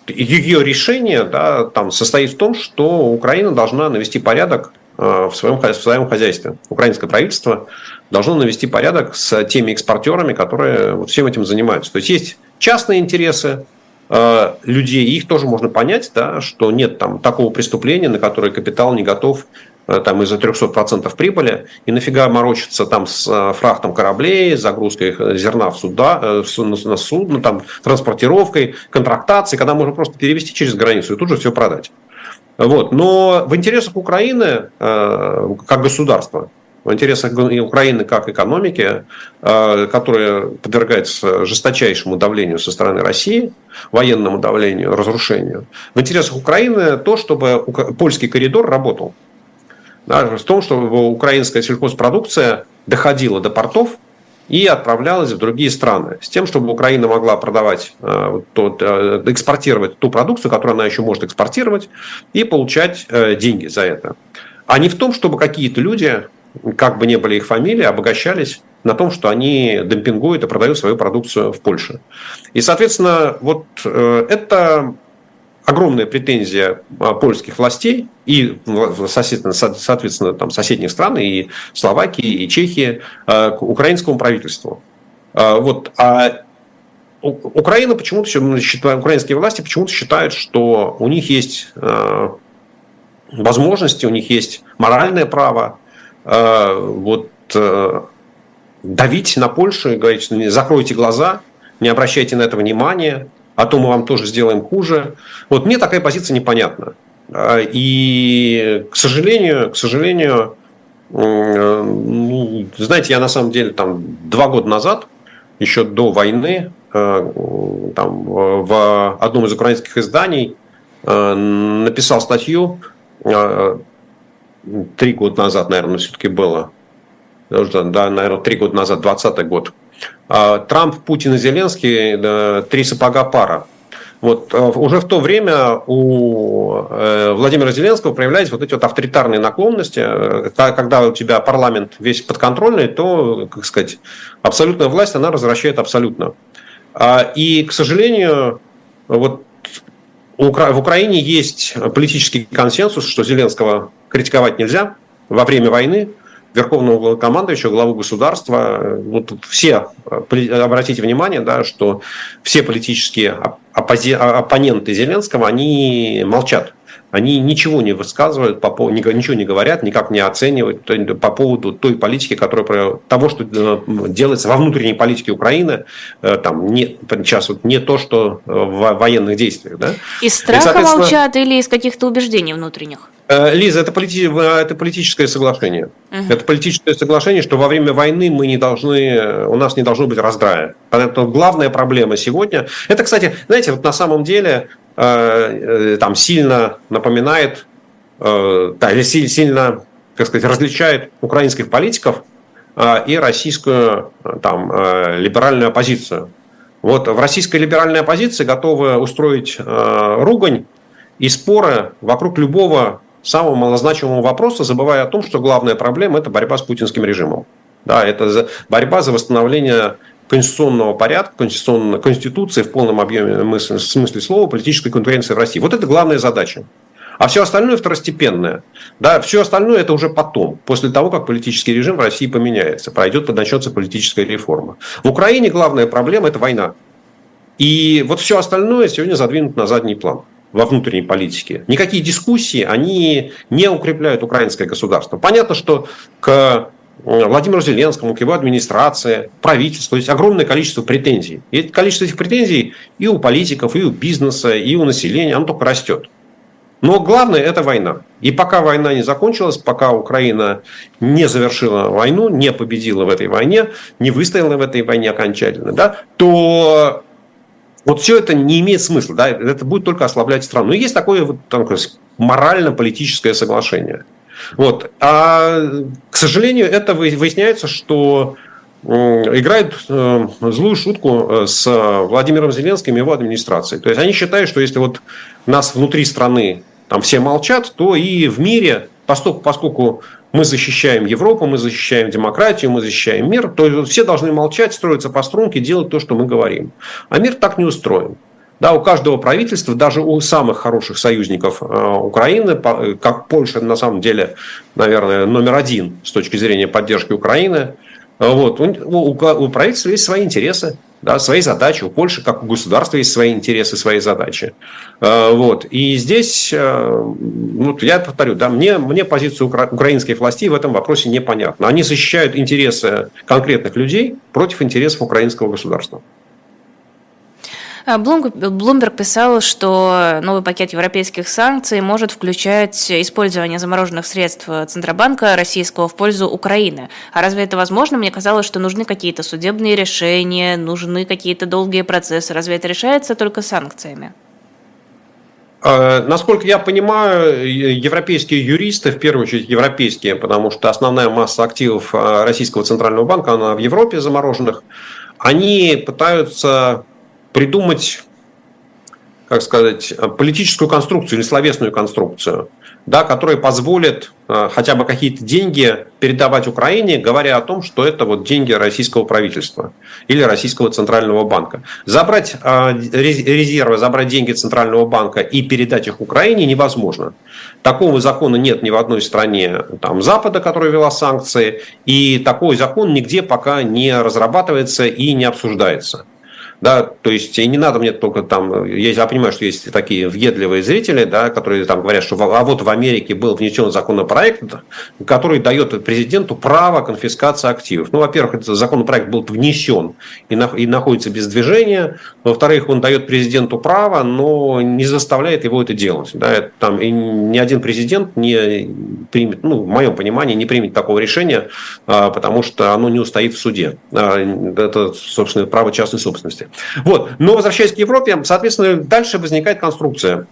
Speaker 2: ее решение да, там, состоит в том, что Украина должна навести порядок в своем, в своем хозяйстве. Украинское правительство должно навести порядок с теми экспортерами, которые вот всем этим занимаются. То есть есть частные интересы, Э, людей, их тоже можно понять, да, что нет там такого преступления, на которое капитал не готов э, там из-за 300% прибыли, и нафига морочиться там с э, фрахтом кораблей, загрузкой зерна в суда, на судно, там, транспортировкой, контрактацией, когда можно просто перевести через границу и тут же все продать. Вот. Но в интересах Украины как государства в интересах Украины как экономики, э, которая подвергается жесточайшему давлению со стороны России, военному давлению, разрушению. В интересах Украины то, чтобы польский коридор работал. в том, чтобы украинская сельхозпродукция доходила до портов и отправлялась в другие страны. С тем, чтобы Украина могла продавать, э, э, экспортировать ту продукцию, которую она еще может экспортировать, и получать деньги за это. А не в том, чтобы какие-то люди как бы не были их фамилии, обогащались на том, что они демпингуют и продают свою продукцию в Польше. И, соответственно, вот э, это огромная претензия а, польских властей и, соответственно, там, соседних стран, и Словакии, и Чехии, э, к украинскому правительству. Э, вот. А Украина почему-то, украинские власти почему-то считают, что у них есть возможности, у них есть моральное право вот давить на Польшу и говорить, что закройте глаза, не обращайте на это внимания, а то мы вам тоже сделаем хуже. Вот мне такая позиция непонятна. Э, и, к сожалению, к сожалению, ну, знаете, я на самом деле там два года назад, еще до войны, там, в одном из украинских изданий написал статью три года назад, наверное, все-таки было. Да, наверное, три года назад, 20 год. А, Трамп, Путин и Зеленский – три сапога пара. Вот э, уже в то время у э, Владимира Зеленского проявлялись вот эти вот авторитарные наклонности. Э, когда у тебя парламент весь подконтрольный, то, как сказать, абсолютная власть, она развращает абсолютно. А, и, к сожалению, вот в Украине есть политический консенсус, что Зеленского критиковать нельзя во время войны. Верховного главнокомандующего, главу государства, вот все, обратите внимание, да, что все политические оппози... оппоненты Зеленского, они молчат они ничего не высказывают, по поводу, ничего не говорят, никак не оценивают по поводу той политики, которая того, что э, делается во внутренней политике Украины, э, там не, сейчас вот не то, что в военных действиях. Да?
Speaker 3: Из страха И, молчат или из каких-то убеждений внутренних?
Speaker 2: Э, Лиза, это, полити... это политическое соглашение. Угу. Это политическое соглашение, что во время войны мы не должны, у нас не должно быть раздрая. Поэтому главная проблема сегодня. Это, кстати, знаете, вот на самом деле Э, э, там сильно напоминает, э, да, или сильно, как сказать, различает украинских политиков и российскую там, либеральную оппозицию. Вот в российской либеральной оппозиции готовы устроить ругань и споры вокруг любого самого малозначимого вопроса, забывая о том, что главная проблема – это борьба с путинским режимом. Да, это борьба за восстановление конституционного порядка, конституционной конституции в полном объеме мысли, в смысле слова политической конкуренции в России. Вот это главная задача. А все остальное второстепенное. Да, все остальное это уже потом, после того, как политический режим в России поменяется, пройдет, начнется политическая реформа. В Украине главная проблема – это война. И вот все остальное сегодня задвинуто на задний план во внутренней политике. Никакие дискуссии, они не укрепляют украинское государство. Понятно, что к Владимиру Зеленскому, к его администрации, правительству. есть огромное количество претензий. И количество этих претензий и у политиков, и у бизнеса, и у населения, оно только растет. Но главное – это война. И пока война не закончилась, пока Украина не завершила войну, не победила в этой войне, не выстояла в этой войне окончательно, да, то вот все это не имеет смысла. Да, это будет только ослаблять страну. И есть такое вот, такое морально-политическое соглашение – вот. А, к сожалению, это выясняется, что играют э, злую шутку э, с Владимиром Зеленским и его администрацией. То есть они считают, что если вот нас внутри страны там все молчат, то и в мире, поскольку, поскольку мы защищаем Европу, мы защищаем демократию, мы защищаем мир, то все должны молчать, строиться по струнке, делать то, что мы говорим. А мир так не устроен. Да, у каждого правительства, даже у самых хороших союзников э, Украины, как Польша, на самом деле, наверное, номер один с точки зрения поддержки Украины, вот, у, у, у правительства есть свои интересы, да, свои задачи. У Польши, как у государства, есть свои интересы, свои задачи. Э, вот. И здесь, ну, я повторю, да, мне, мне позиция укра- украинских властей в этом вопросе непонятна. Они защищают интересы конкретных людей против интересов украинского государства.
Speaker 3: А, Блумберг писал, что новый пакет европейских санкций может включать использование замороженных средств Центробанка российского в пользу Украины. А разве это возможно? Мне казалось, что нужны какие-то судебные решения, нужны какие-то долгие процессы. Разве это решается только санкциями?
Speaker 2: А, насколько я понимаю, европейские юристы, в первую очередь европейские, потому что основная масса активов а, Российского Центрального банка, она в Европе замороженных, они пытаются придумать, как сказать, политическую конструкцию или словесную конструкцию, да, которая позволит э, хотя бы какие-то деньги передавать Украине, говоря о том, что это вот деньги российского правительства или российского центрального банка. Забрать э, резервы, забрать деньги центрального банка и передать их Украине невозможно. Такого закона нет ни в одной стране там, Запада, которая вела санкции, и такой закон нигде пока не разрабатывается и не обсуждается. Да, то есть и не надо мне только там, я понимаю, что есть такие въедливые зрители, да, которые там говорят, что а вот в Америке был внесен законопроект, который дает президенту право конфискации активов. Ну, во-первых, этот законопроект был внесен и, на, и находится без движения. Во-вторых, он дает президенту право, но не заставляет его это делать. Да, там, и ни один президент не примет, ну, в моем понимании, не примет такого решения, а, потому что оно не устоит в суде. А, это, собственно, право частной собственности. Вот. Но возвращаясь к Европе, соответственно, дальше возникает конструкция,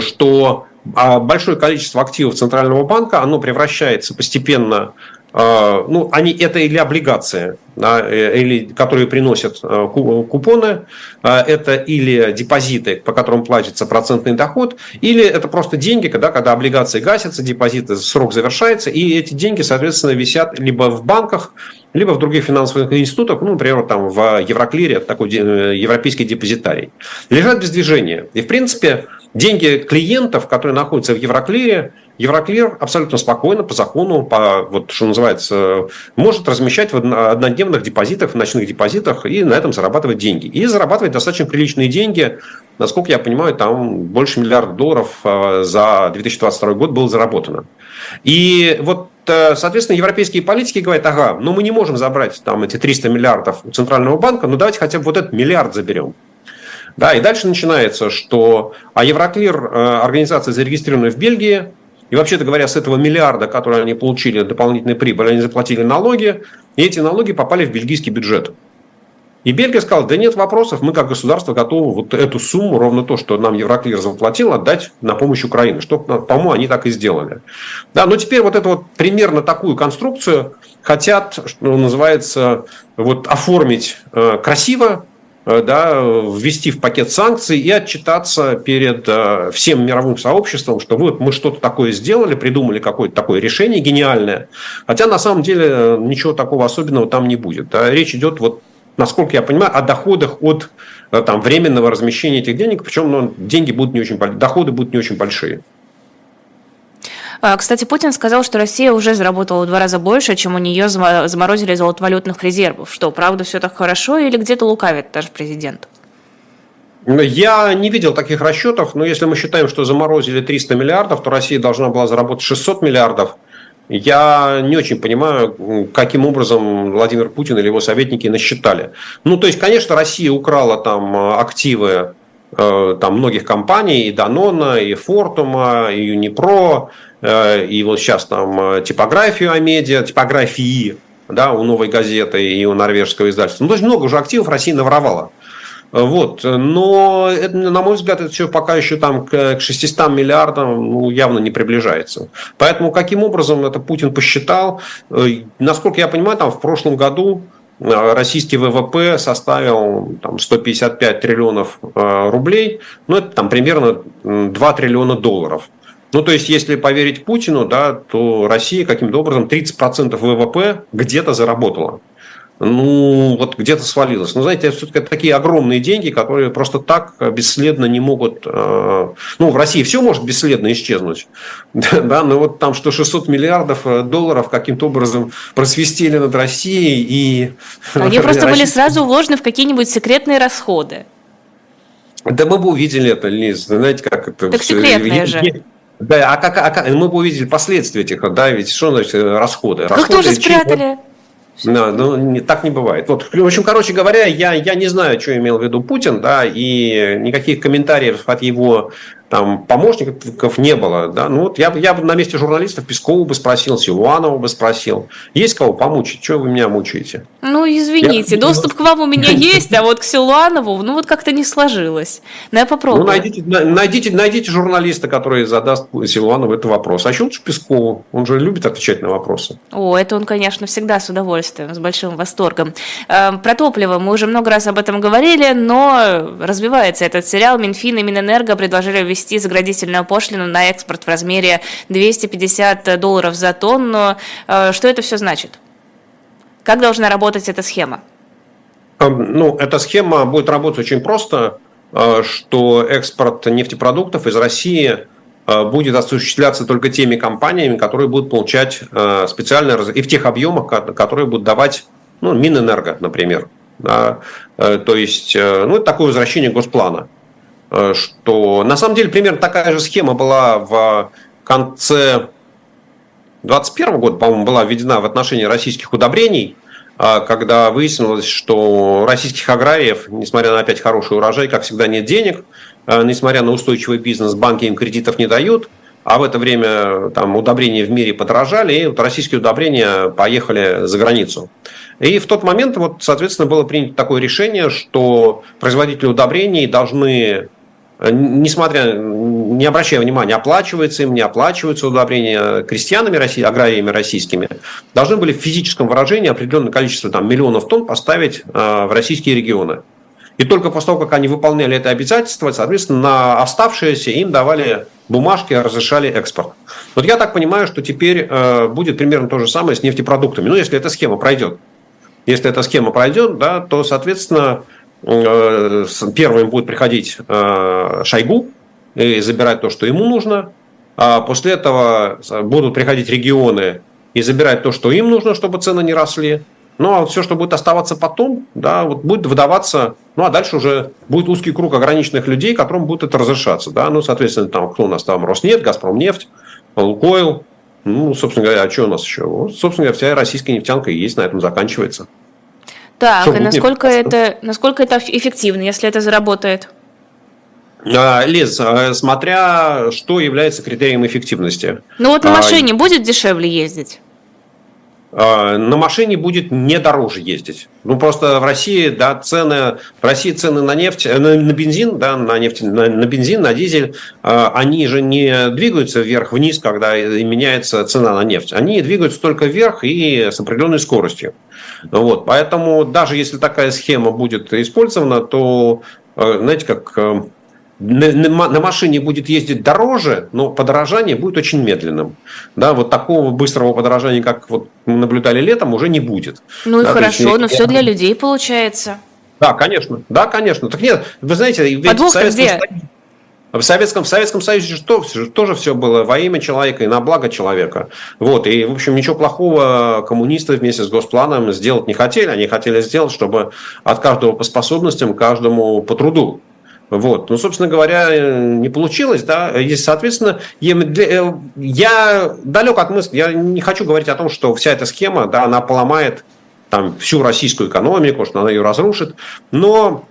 Speaker 2: что а, большое количество активов Центрального банка, оно превращается постепенно ну, они, это или облигации, э, или, которые приносят э, купоны, а, это или депозиты, по которым платится процентный доход, или это просто деньги, когда, когда облигации гасятся, депозиты, срок завершается, и эти деньги, соответственно, висят либо в банках, либо в других финансовых институтах, ну, например, там в Евроклире, такой э, европейский депозитарий, лежат без движения. И, в принципе, деньги клиентов, которые находятся в Евроклире, Евроклир абсолютно спокойно, по закону, по, вот, что называется, может размещать в однодневных депозитах, в ночных депозитах и на этом зарабатывать деньги. И зарабатывать достаточно приличные деньги. Насколько я понимаю, там больше миллиарда долларов э, за 2022 год было заработано. И вот э, соответственно, европейские политики говорят, ага, ну мы не можем забрать там эти 300 миллиардов у Центрального банка, ну давайте хотя бы вот этот миллиард заберем. Да, и дальше начинается, что а Евроклир, э, организация, зарегистрированная в Бельгии, и вообще-то говоря, с этого миллиарда, который они получили дополнительной прибыли, они заплатили налоги, и эти налоги попали в бельгийский бюджет. И Бельгия сказала, да нет вопросов, мы как государство готовы вот эту сумму, ровно то, что нам Евроклир заплатил, отдать на помощь Украине. Что, по-моему, они так и сделали. Да, но теперь вот эту вот примерно такую конструкцию хотят, что называется, вот оформить э, красиво, да, ввести в пакет санкций и отчитаться перед э, всем мировым сообществом, что вот мы что-то такое сделали, придумали какое-то такое решение гениальное, хотя на самом деле э, ничего такого особенного там не будет. Да. Речь идет, вот, насколько я понимаю, о доходах от там, временного размещения этих денег, причем ну, деньги будут не очень, доходы будут не очень большие.
Speaker 3: А, кстати, Путин сказал, что Россия уже заработала в два раза больше, чем у нее заморозили золотовалютных резервов. Что, правда, все так хорошо или где-то лукавит даже президент?
Speaker 2: Ну, я не видел таких расчетов, но если мы считаем, что заморозили 300 миллиардов, то Россия должна была заработать 600 миллиардов. Я не очень понимаю, каким образом Владимир Путин или его советники насчитали. Ну, то есть, конечно, Россия украла там активы э, там, многих компаний, и Данона, и Фортума, и Юнипро, Э, и вот сейчас там э, типографию Амедиа, типографии да, у новой газеты и у норвежского издательства. Ну, есть много уже активов Россия наворовала. Вот. Но, это, на мой взгляд, это все пока еще там к 600 миллиардам ну, явно не приближается. Поэтому каким образом это Путин посчитал? Э, насколько я понимаю, там в прошлом году российский ВВП составил там, 155 триллионов рублей, ну это там примерно 2 триллиона долларов. Ну, то есть, если поверить Путину, да, то Россия каким-то образом 30% ВВП где-то заработала. Ну, вот где-то свалилась. Но, знаете, все-таки такие огромные деньги, которые просто так бесследно не могут... Э, ну, в России все может бесследно исчезнуть. Да, но вот там, что 600 миллиардов э, долларов каким-то образом просвистели над Россией и...
Speaker 3: Они просто были сразу вложены в какие-нибудь секретные расходы.
Speaker 2: Да мы бы увидели это, Лиз. Знаете, как это...
Speaker 3: Так секретные же.
Speaker 2: Да, а как, а как мы бы увидели последствия этих, да, ведь что значит расходы?
Speaker 3: Как
Speaker 2: расходы
Speaker 3: тоже спрятали?
Speaker 2: Да, ну, не, так не бывает. Вот, в общем, короче говоря, я, я не знаю, что имел в виду Путин, да, и никаких комментариев от его там помощников не было. Да? Ну, вот я, я бы на месте журналистов Пескова бы спросил, Силуанова бы спросил. Есть кого помучить? Чего вы меня мучаете?
Speaker 3: Ну, извините, я... доступ к вам у меня есть, а вот к Силуанову, ну, вот как-то не сложилось. Но я попробую.
Speaker 2: Ну, найдите, найдите, найдите журналиста, который задаст Силуанову этот вопрос. А еще лучше Пескову. Он же любит отвечать на вопросы.
Speaker 3: О, это он, конечно, всегда с удовольствием, с большим восторгом. Эм, про топливо мы уже много раз об этом говорили, но развивается этот сериал. Минфин и Минэнерго предложили ввести ввести заградительную пошлину на экспорт в размере 250 долларов за тонну. Э, что это все значит? Как должна работать эта схема?
Speaker 2: Эм, ну, эта схема будет работать очень просто, э, что экспорт нефтепродуктов из России э, будет осуществляться только теми компаниями, которые будут получать специальные и в тех объемах, которые будут давать ну, Минэнерго, например. Да, то есть, ну, это такое возвращение госплана. Э, что на самом деле примерно такая же схема была в конце 2021 года, по-моему, была введена в отношении российских удобрений, э, когда выяснилось, что российских аграриев, несмотря на опять хороший урожай, как всегда, нет денег, э, несмотря на устойчивый бизнес, банки им кредитов не дают, а в это время там удобрения в мире подорожали, и вот российские удобрения поехали за границу. И в тот момент, вот, соответственно, было принято такое решение, что производители удобрений должны несмотря, не обращая внимания, оплачивается им, не оплачиваются удобрения крестьянами, России, аграриями российскими, должны были в физическом выражении определенное количество там, миллионов тонн поставить э, в российские регионы. И только после того, как они выполняли это обязательство, соответственно, на оставшиеся им давали бумажки, разрешали экспорт. Вот я так понимаю, что теперь э, будет примерно то же самое с нефтепродуктами. Ну, если эта схема пройдет. Если эта схема пройдет, да, то, соответственно, первым будет приходить э, Шойгу и забирать то, что ему нужно. А после этого будут приходить регионы и забирать то, что им нужно, чтобы цены не росли. Ну, а вот все, что будет оставаться потом, да, вот будет выдаваться, ну, а дальше уже будет узкий круг ограниченных людей, которым будет это разрешаться, да, ну, соответственно, там, кто у нас там, Роснефть, Газпромнефть, Лукойл, ну, собственно говоря, а что у нас еще? Вот, собственно говоря, вся российская нефтянка и есть, на этом заканчивается.
Speaker 3: Так, Все, и насколько это, насколько это эффективно, если это заработает?
Speaker 2: А, Лиз, а, смотря что является критерием эффективности.
Speaker 3: Ну вот на а, машине а, будет дешевле ездить?
Speaker 2: На машине будет не дороже ездить. Ну просто в России, да, цены, в России цены на нефть, э, на, на бензин, да, на нефть, на, на бензин, на дизель, они же не двигаются вверх-вниз, когда меняется цена на нефть. Они двигаются только вверх и с определенной скоростью. Вот, поэтому даже если такая схема будет использована, то, э, знаете, как э, на, машине будет ездить дороже, но подорожание будет очень медленным. Да, вот такого быстрого подорожания, как вот мы наблюдали летом, уже не будет.
Speaker 3: Ну и
Speaker 2: да,
Speaker 3: хорошо, есть, но я... все для людей получается.
Speaker 2: Да, конечно, да, конечно. Так нет, вы знаете, ведь
Speaker 3: Советском где?
Speaker 2: В Советском, в Советском Союзе что, тоже все было во имя человека и на благо человека. Вот. И, в общем, ничего плохого коммунисты вместе с Госпланом сделать не хотели. Они хотели сделать, чтобы от каждого по способностям, каждому по труду. Вот. Ну, собственно говоря, не получилось, да, и, соответственно, э, я далек от мысли, я не хочу говорить о том, что вся эта схема, да, она поломает там всю российскую экономику, что она ее разрушит, но э,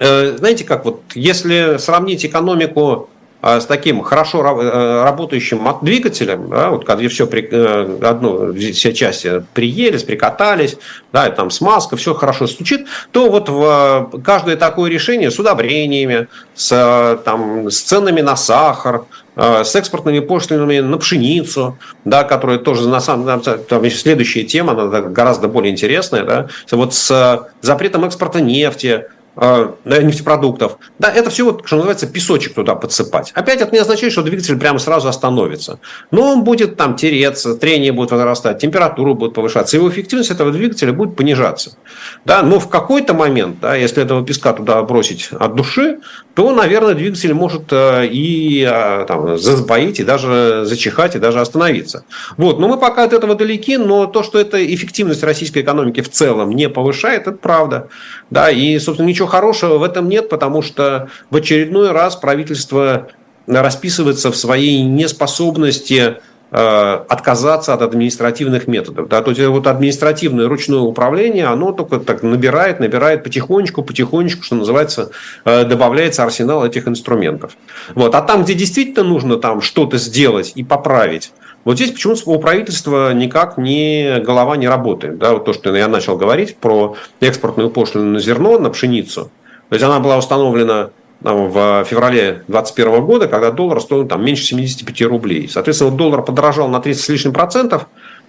Speaker 2: знаете как, вот если сравнить экономику а, с таким хорошо э, работающим двигателем, да, вот когда все при, э, одно, все части приелись, прикатались, да, и там смазка, все хорошо стучит, то вот в каждое такое решение с удобрениями, с, там, с ценами на сахар, э, с экспортными пошлинами на пшеницу, да, которая тоже на самом деле, следующая тема, она гораздо более интересная, да, вот с запретом экспорта нефти, Э, нефтепродуктов. Да, это все, вот, что называется, песочек туда подсыпать. Опять это не означает, что двигатель прямо сразу остановится. Но он будет там тереться, трение будет возрастать, температура будет повышаться, его эффективность этого двигателя будет понижаться. Да, но в какой-то момент, да, если этого песка туда бросить от души, то, наверное, двигатель может э, и э, там, засбоить, и даже зачихать, и даже остановиться. Вот. Но мы пока от этого далеки, но то, что это эффективность российской экономики в целом не повышает, это правда. Да, и, собственно, ничего хорошего в этом нет, потому что в очередной раз правительство расписывается в своей неспособности э, отказаться от административных методов. Да? То есть вот административное ручное управление, оно только так набирает, набирает потихонечку, потихонечку, что называется, э, добавляется арсенал этих инструментов. Вот. А там, где действительно нужно там что-то сделать и поправить, вот здесь почему-то у правительства никак не голова не работает. Да, вот то, что я начал говорить про экспортную пошлину на зерно, на пшеницу. То есть она была установлена там, в феврале 2021 года, когда доллар стоил там, меньше 75 рублей. Соответственно, доллар подорожал на 30 с лишним процентов,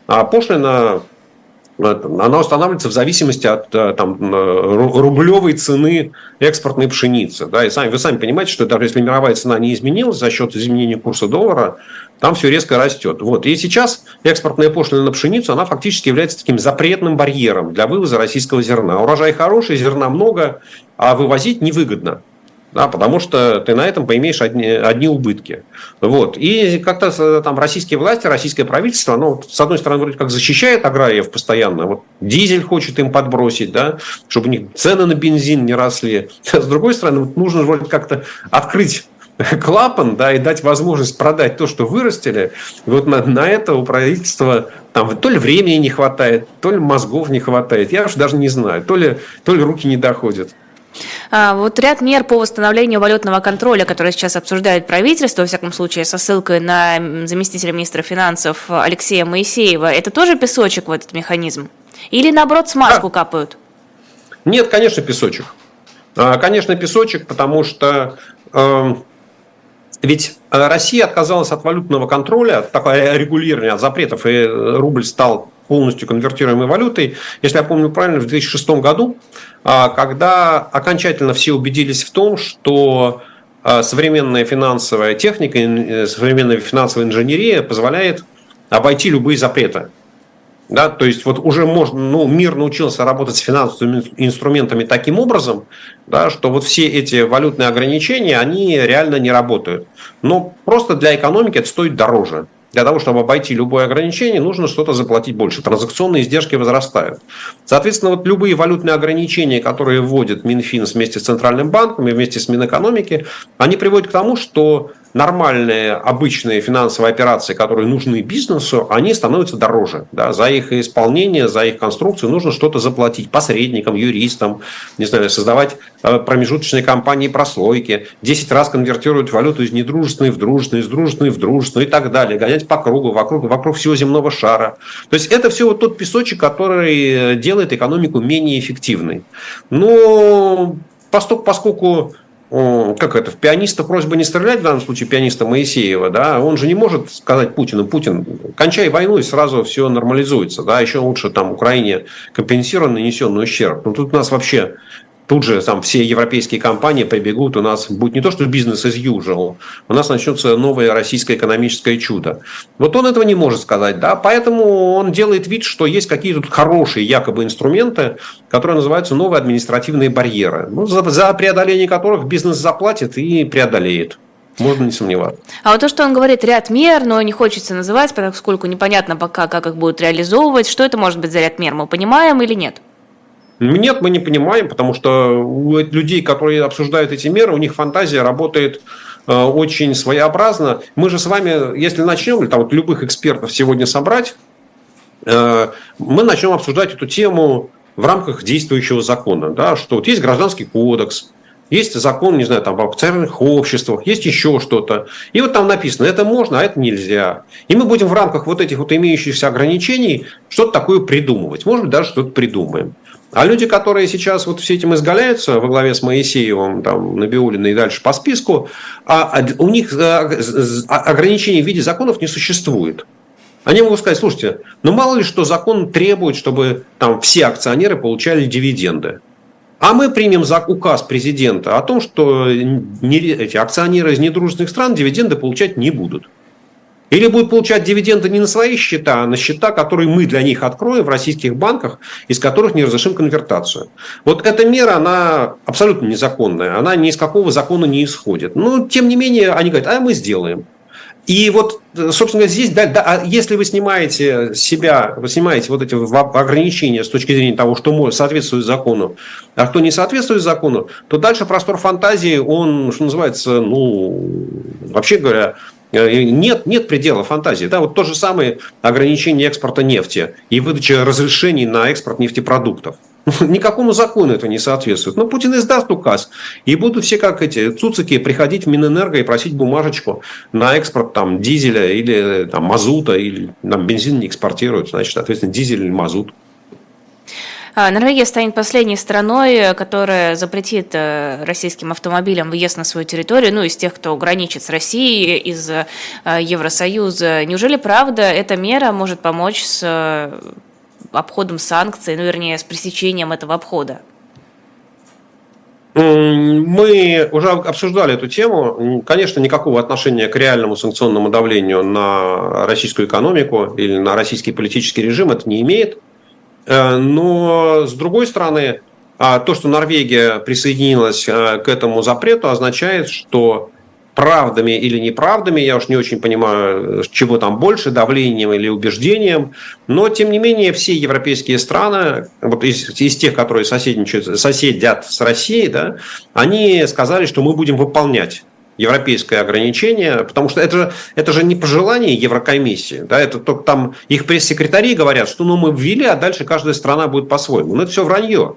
Speaker 2: а пошлина она устанавливается в зависимости от э, там, рублевой цены экспортной пшеницы. Да, и сами, вы сами понимаете, что даже если мировая цена не изменилась за счет изменения курса доллара, там все резко растет. Вот. И сейчас экспортная пошлина на пшеницу, она фактически является таким запретным барьером для вывоза российского зерна. Урожай хороший, зерна много, а вывозить невыгодно. Да, потому что ты на этом поимеешь одни, одни убытки. Вот. И как-то там российские власти, российское правительство, оно, с одной стороны, вроде как защищает аграриев постоянно, вот дизель хочет им подбросить, да, чтобы у них цены на бензин не росли. С другой стороны, вот нужно вроде как-то открыть клапан, да, и дать возможность продать то, что вырастили. Вот на, на это у правительства там то ли времени не хватает, то ли мозгов не хватает. Я уж даже не знаю. То ли, то ли руки не доходят.
Speaker 3: А, вот ряд мер по восстановлению валютного контроля, которые сейчас обсуждает правительство, во всяком случае, со ссылкой на заместителя министра финансов Алексея Моисеева, это тоже песочек в этот механизм? Или, наоборот, смазку а. капают?
Speaker 2: Нет, конечно, песочек. А, конечно, песочек, потому что эм, ведь э, Россия отказалась от валютного контроля, от такого регулирования, от запретов, и рубль стал полностью конвертируемой валютой, если я помню правильно, в 2006 году, а, когда окончательно все убедились в том, что а, современная финансовая техника, э, современная финансовая инженерия позволяет обойти любые запреты. Да, то есть вот уже можно, ну, мир научился работать с финансовыми инструментами таким образом, да, что вот все эти валютные ограничения, они реально не работают. Но просто для экономики это стоит дороже. Для того, чтобы обойти любое ограничение, нужно что-то заплатить больше. Транзакционные издержки возрастают. Соответственно, вот любые валютные ограничения, которые вводит Минфин вместе с Центральным банком и вместе с Минэкономики, они приводят к тому, что нормальные, обычные финансовые операции, которые нужны бизнесу, они становятся дороже. Да? За их исполнение, за их конструкцию нужно что-то заплатить посредникам, юристам, не знаю, создавать э, промежуточные компании прослойки, 10 раз конвертировать валюту из недружественной в дружественную, из дружественной в дружественную и так далее, гонять по кругу, вокруг, вокруг всего земного шара. То есть это все вот тот песочек, который делает экономику менее эффективной. Но поскольку как это, в пианиста просьба не стрелять, в данном случае пианиста Моисеева, да, он же не может сказать Путину, Путин, кончай войну, и сразу все нормализуется, да, еще лучше там Украине компенсирован нанесенный ущерб. Ну, тут у нас вообще тут же там все европейские компании прибегут, у нас будет не то, что бизнес as usual, у нас начнется новое российское экономическое чудо. Вот он этого не может сказать, да, поэтому он делает вид, что есть какие-то хорошие якобы инструменты, которые называются новые административные барьеры, ну, за, за преодоление которых бизнес заплатит и преодолеет. Можно не сомневаться.
Speaker 3: А вот то, что он говорит ряд мер, но не хочется называть, поскольку непонятно пока, как их будут реализовывать, что это может быть за ряд мер, мы понимаем или нет?
Speaker 2: Нет, мы не понимаем, потому что у людей, которые обсуждают эти меры, у них фантазия работает э, очень своеобразно. Мы же с вами, если начнем, там вот любых экспертов сегодня собрать, э, мы начнем обсуждать эту тему в рамках действующего закона, да, что вот есть гражданский кодекс, есть закон, не знаю, там, об акционерных обществах, есть еще что-то. И вот там написано, это можно, а это нельзя. И мы будем в рамках вот этих вот имеющихся ограничений что-то такое придумывать. Может быть, даже что-то придумаем. А люди, которые сейчас вот все этим изгаляются во главе с Моисеевым, там, Набиулиной и дальше по списку, а, а у них а, ограничений в виде законов не существует. Они могут сказать, слушайте, ну мало ли что закон требует, чтобы там все акционеры получали дивиденды. А мы примем указ президента о том, что эти акционеры из недружественных стран дивиденды получать не будут. Или будут получать дивиденды не на свои счета, а на счета, которые мы для них откроем в российских банках, из которых не разрешим конвертацию. Вот эта мера, она абсолютно незаконная, она ни из какого закона не исходит. Но, тем не менее, они говорят, а мы сделаем. И вот, собственно, здесь, да, да, а если вы снимаете себя, вы снимаете вот эти ограничения с точки зрения того, что соответствует закону, а кто не соответствует закону, то дальше простор фантазии, он, что называется, ну, вообще говоря, нет, нет предела фантазии. Да, вот то же самое ограничение экспорта нефти и выдача разрешений на экспорт нефтепродуктов. Никакому закону это не соответствует. Но Путин издаст указ, и будут все как эти цуцики приходить в Минэнерго и просить бумажечку на экспорт там, дизеля или там, мазута, или там, бензин не экспортируют, значит, соответственно, дизель или мазут.
Speaker 3: А, Норвегия станет последней страной, которая запретит э, российским автомобилям въезд на свою территорию, ну, из тех, кто граничит с Россией, из э, Евросоюза. Неужели, правда, эта мера может помочь с э, обходом санкций, ну, вернее, с пресечением этого обхода?
Speaker 2: Мы уже обсуждали эту тему. Конечно, никакого отношения к реальному санкционному давлению на российскую экономику или на российский политический режим это не имеет. Э, но, с другой стороны, а, то, что Норвегия присоединилась э, к этому запрету, означает, что правдами или неправдами, я уж не очень понимаю, чего там больше, давлением или убеждением, но, тем не менее, все европейские страны, вот из, из тех, которые соседничают, соседят с Россией, да, они сказали, что мы будем выполнять европейское ограничение, потому что это это же не пожелание Еврокомиссии, да, это только там их пресс-секретари говорят, что ну мы ввели, а дальше каждая страна будет по-своему. Но это все вранье.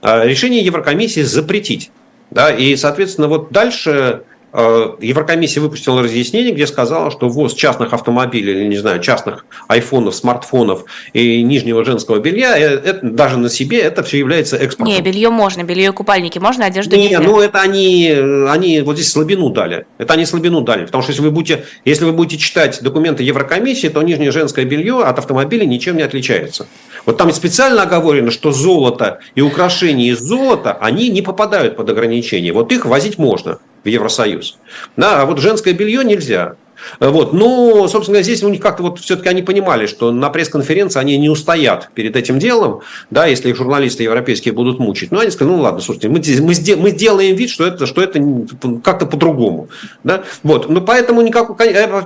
Speaker 2: А решение Еврокомиссии запретить. Да, и, соответственно, вот дальше Еврокомиссия выпустила разъяснение, где сказала, что ввоз частных автомобилей или, не знаю, частных айфонов, смартфонов и нижнего женского белья, э, это, даже на себе, это все является экспортом.
Speaker 3: Не, белье можно, белье и купальники можно, одежду
Speaker 2: не, нельзя. ну это они, они вот здесь слабину дали. Это они слабину дали. Потому что если вы будете, если вы будете читать документы Еврокомиссии, то нижнее женское белье от автомобиля ничем не отличается. Вот там специально оговорено, что золото и украшения из золота, они не попадают под ограничения. Вот их возить можно в Евросоюз. Да, а вот женское белье нельзя. Вот. Но, собственно здесь у них как-то вот все-таки они понимали, что на пресс-конференции они не устоят перед этим делом, да, если их журналисты европейские будут мучить. Но они сказали, ну ладно, слушайте, мы, мы, мы делаем вид, что это, что это как-то по-другому. Да? Вот. Но поэтому никак,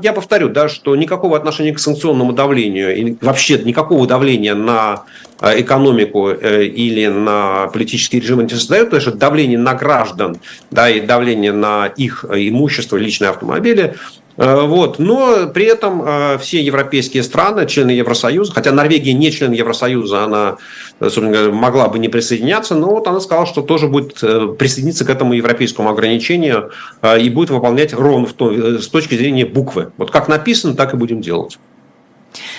Speaker 2: я повторю, да, что никакого отношения к санкционному давлению и вообще никакого давления на э, экономику э, или на политический режим не создает, потому что давление на граждан да, и давление на их имущество, личные автомобили Э, вот. Но при этом э, все европейские страны, члены Евросоюза, хотя Норвегия не член Евросоюза, она собственно, могла бы не присоединяться, но вот она сказала, что тоже будет э, присоединиться к этому европейскому ограничению и будет выполнять ровно в то, с точки зрения буквы. Вот как написано, так и будем делать.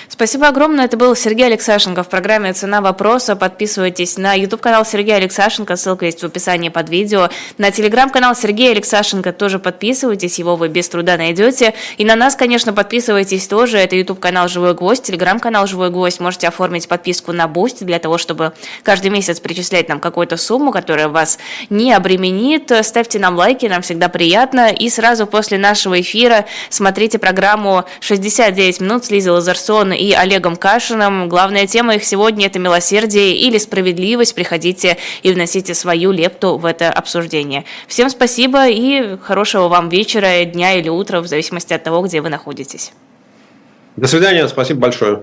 Speaker 3: Спасибо огромное. Это был Сергей Алексашенко в программе «Цена вопроса». Подписывайтесь на YouTube-канал Сергея Алексашенко, ссылка есть в описании под видео. На телеграм-канал Сергея Алексашенко тоже подписывайтесь, его вы без труда найдете. И на нас, конечно, подписывайтесь тоже. Это YouTube-канал «Живой гвоздь», телеграм-канал «Живой гвоздь». Можете оформить подписку на Boost для того, чтобы каждый месяц причислять нам какую-то сумму, которая вас не обременит. Ставьте нам лайки, нам всегда приятно. И сразу после нашего эфира смотрите программу «69 минут» с Лизой Лазарсон и Олегом Кашиным. Главная тема их сегодня – это милосердие или справедливость. Приходите и вносите свою лепту в это обсуждение. Всем спасибо и хорошего вам вечера, дня или утра, в зависимости от того, где вы находитесь.
Speaker 2: До свидания, спасибо большое.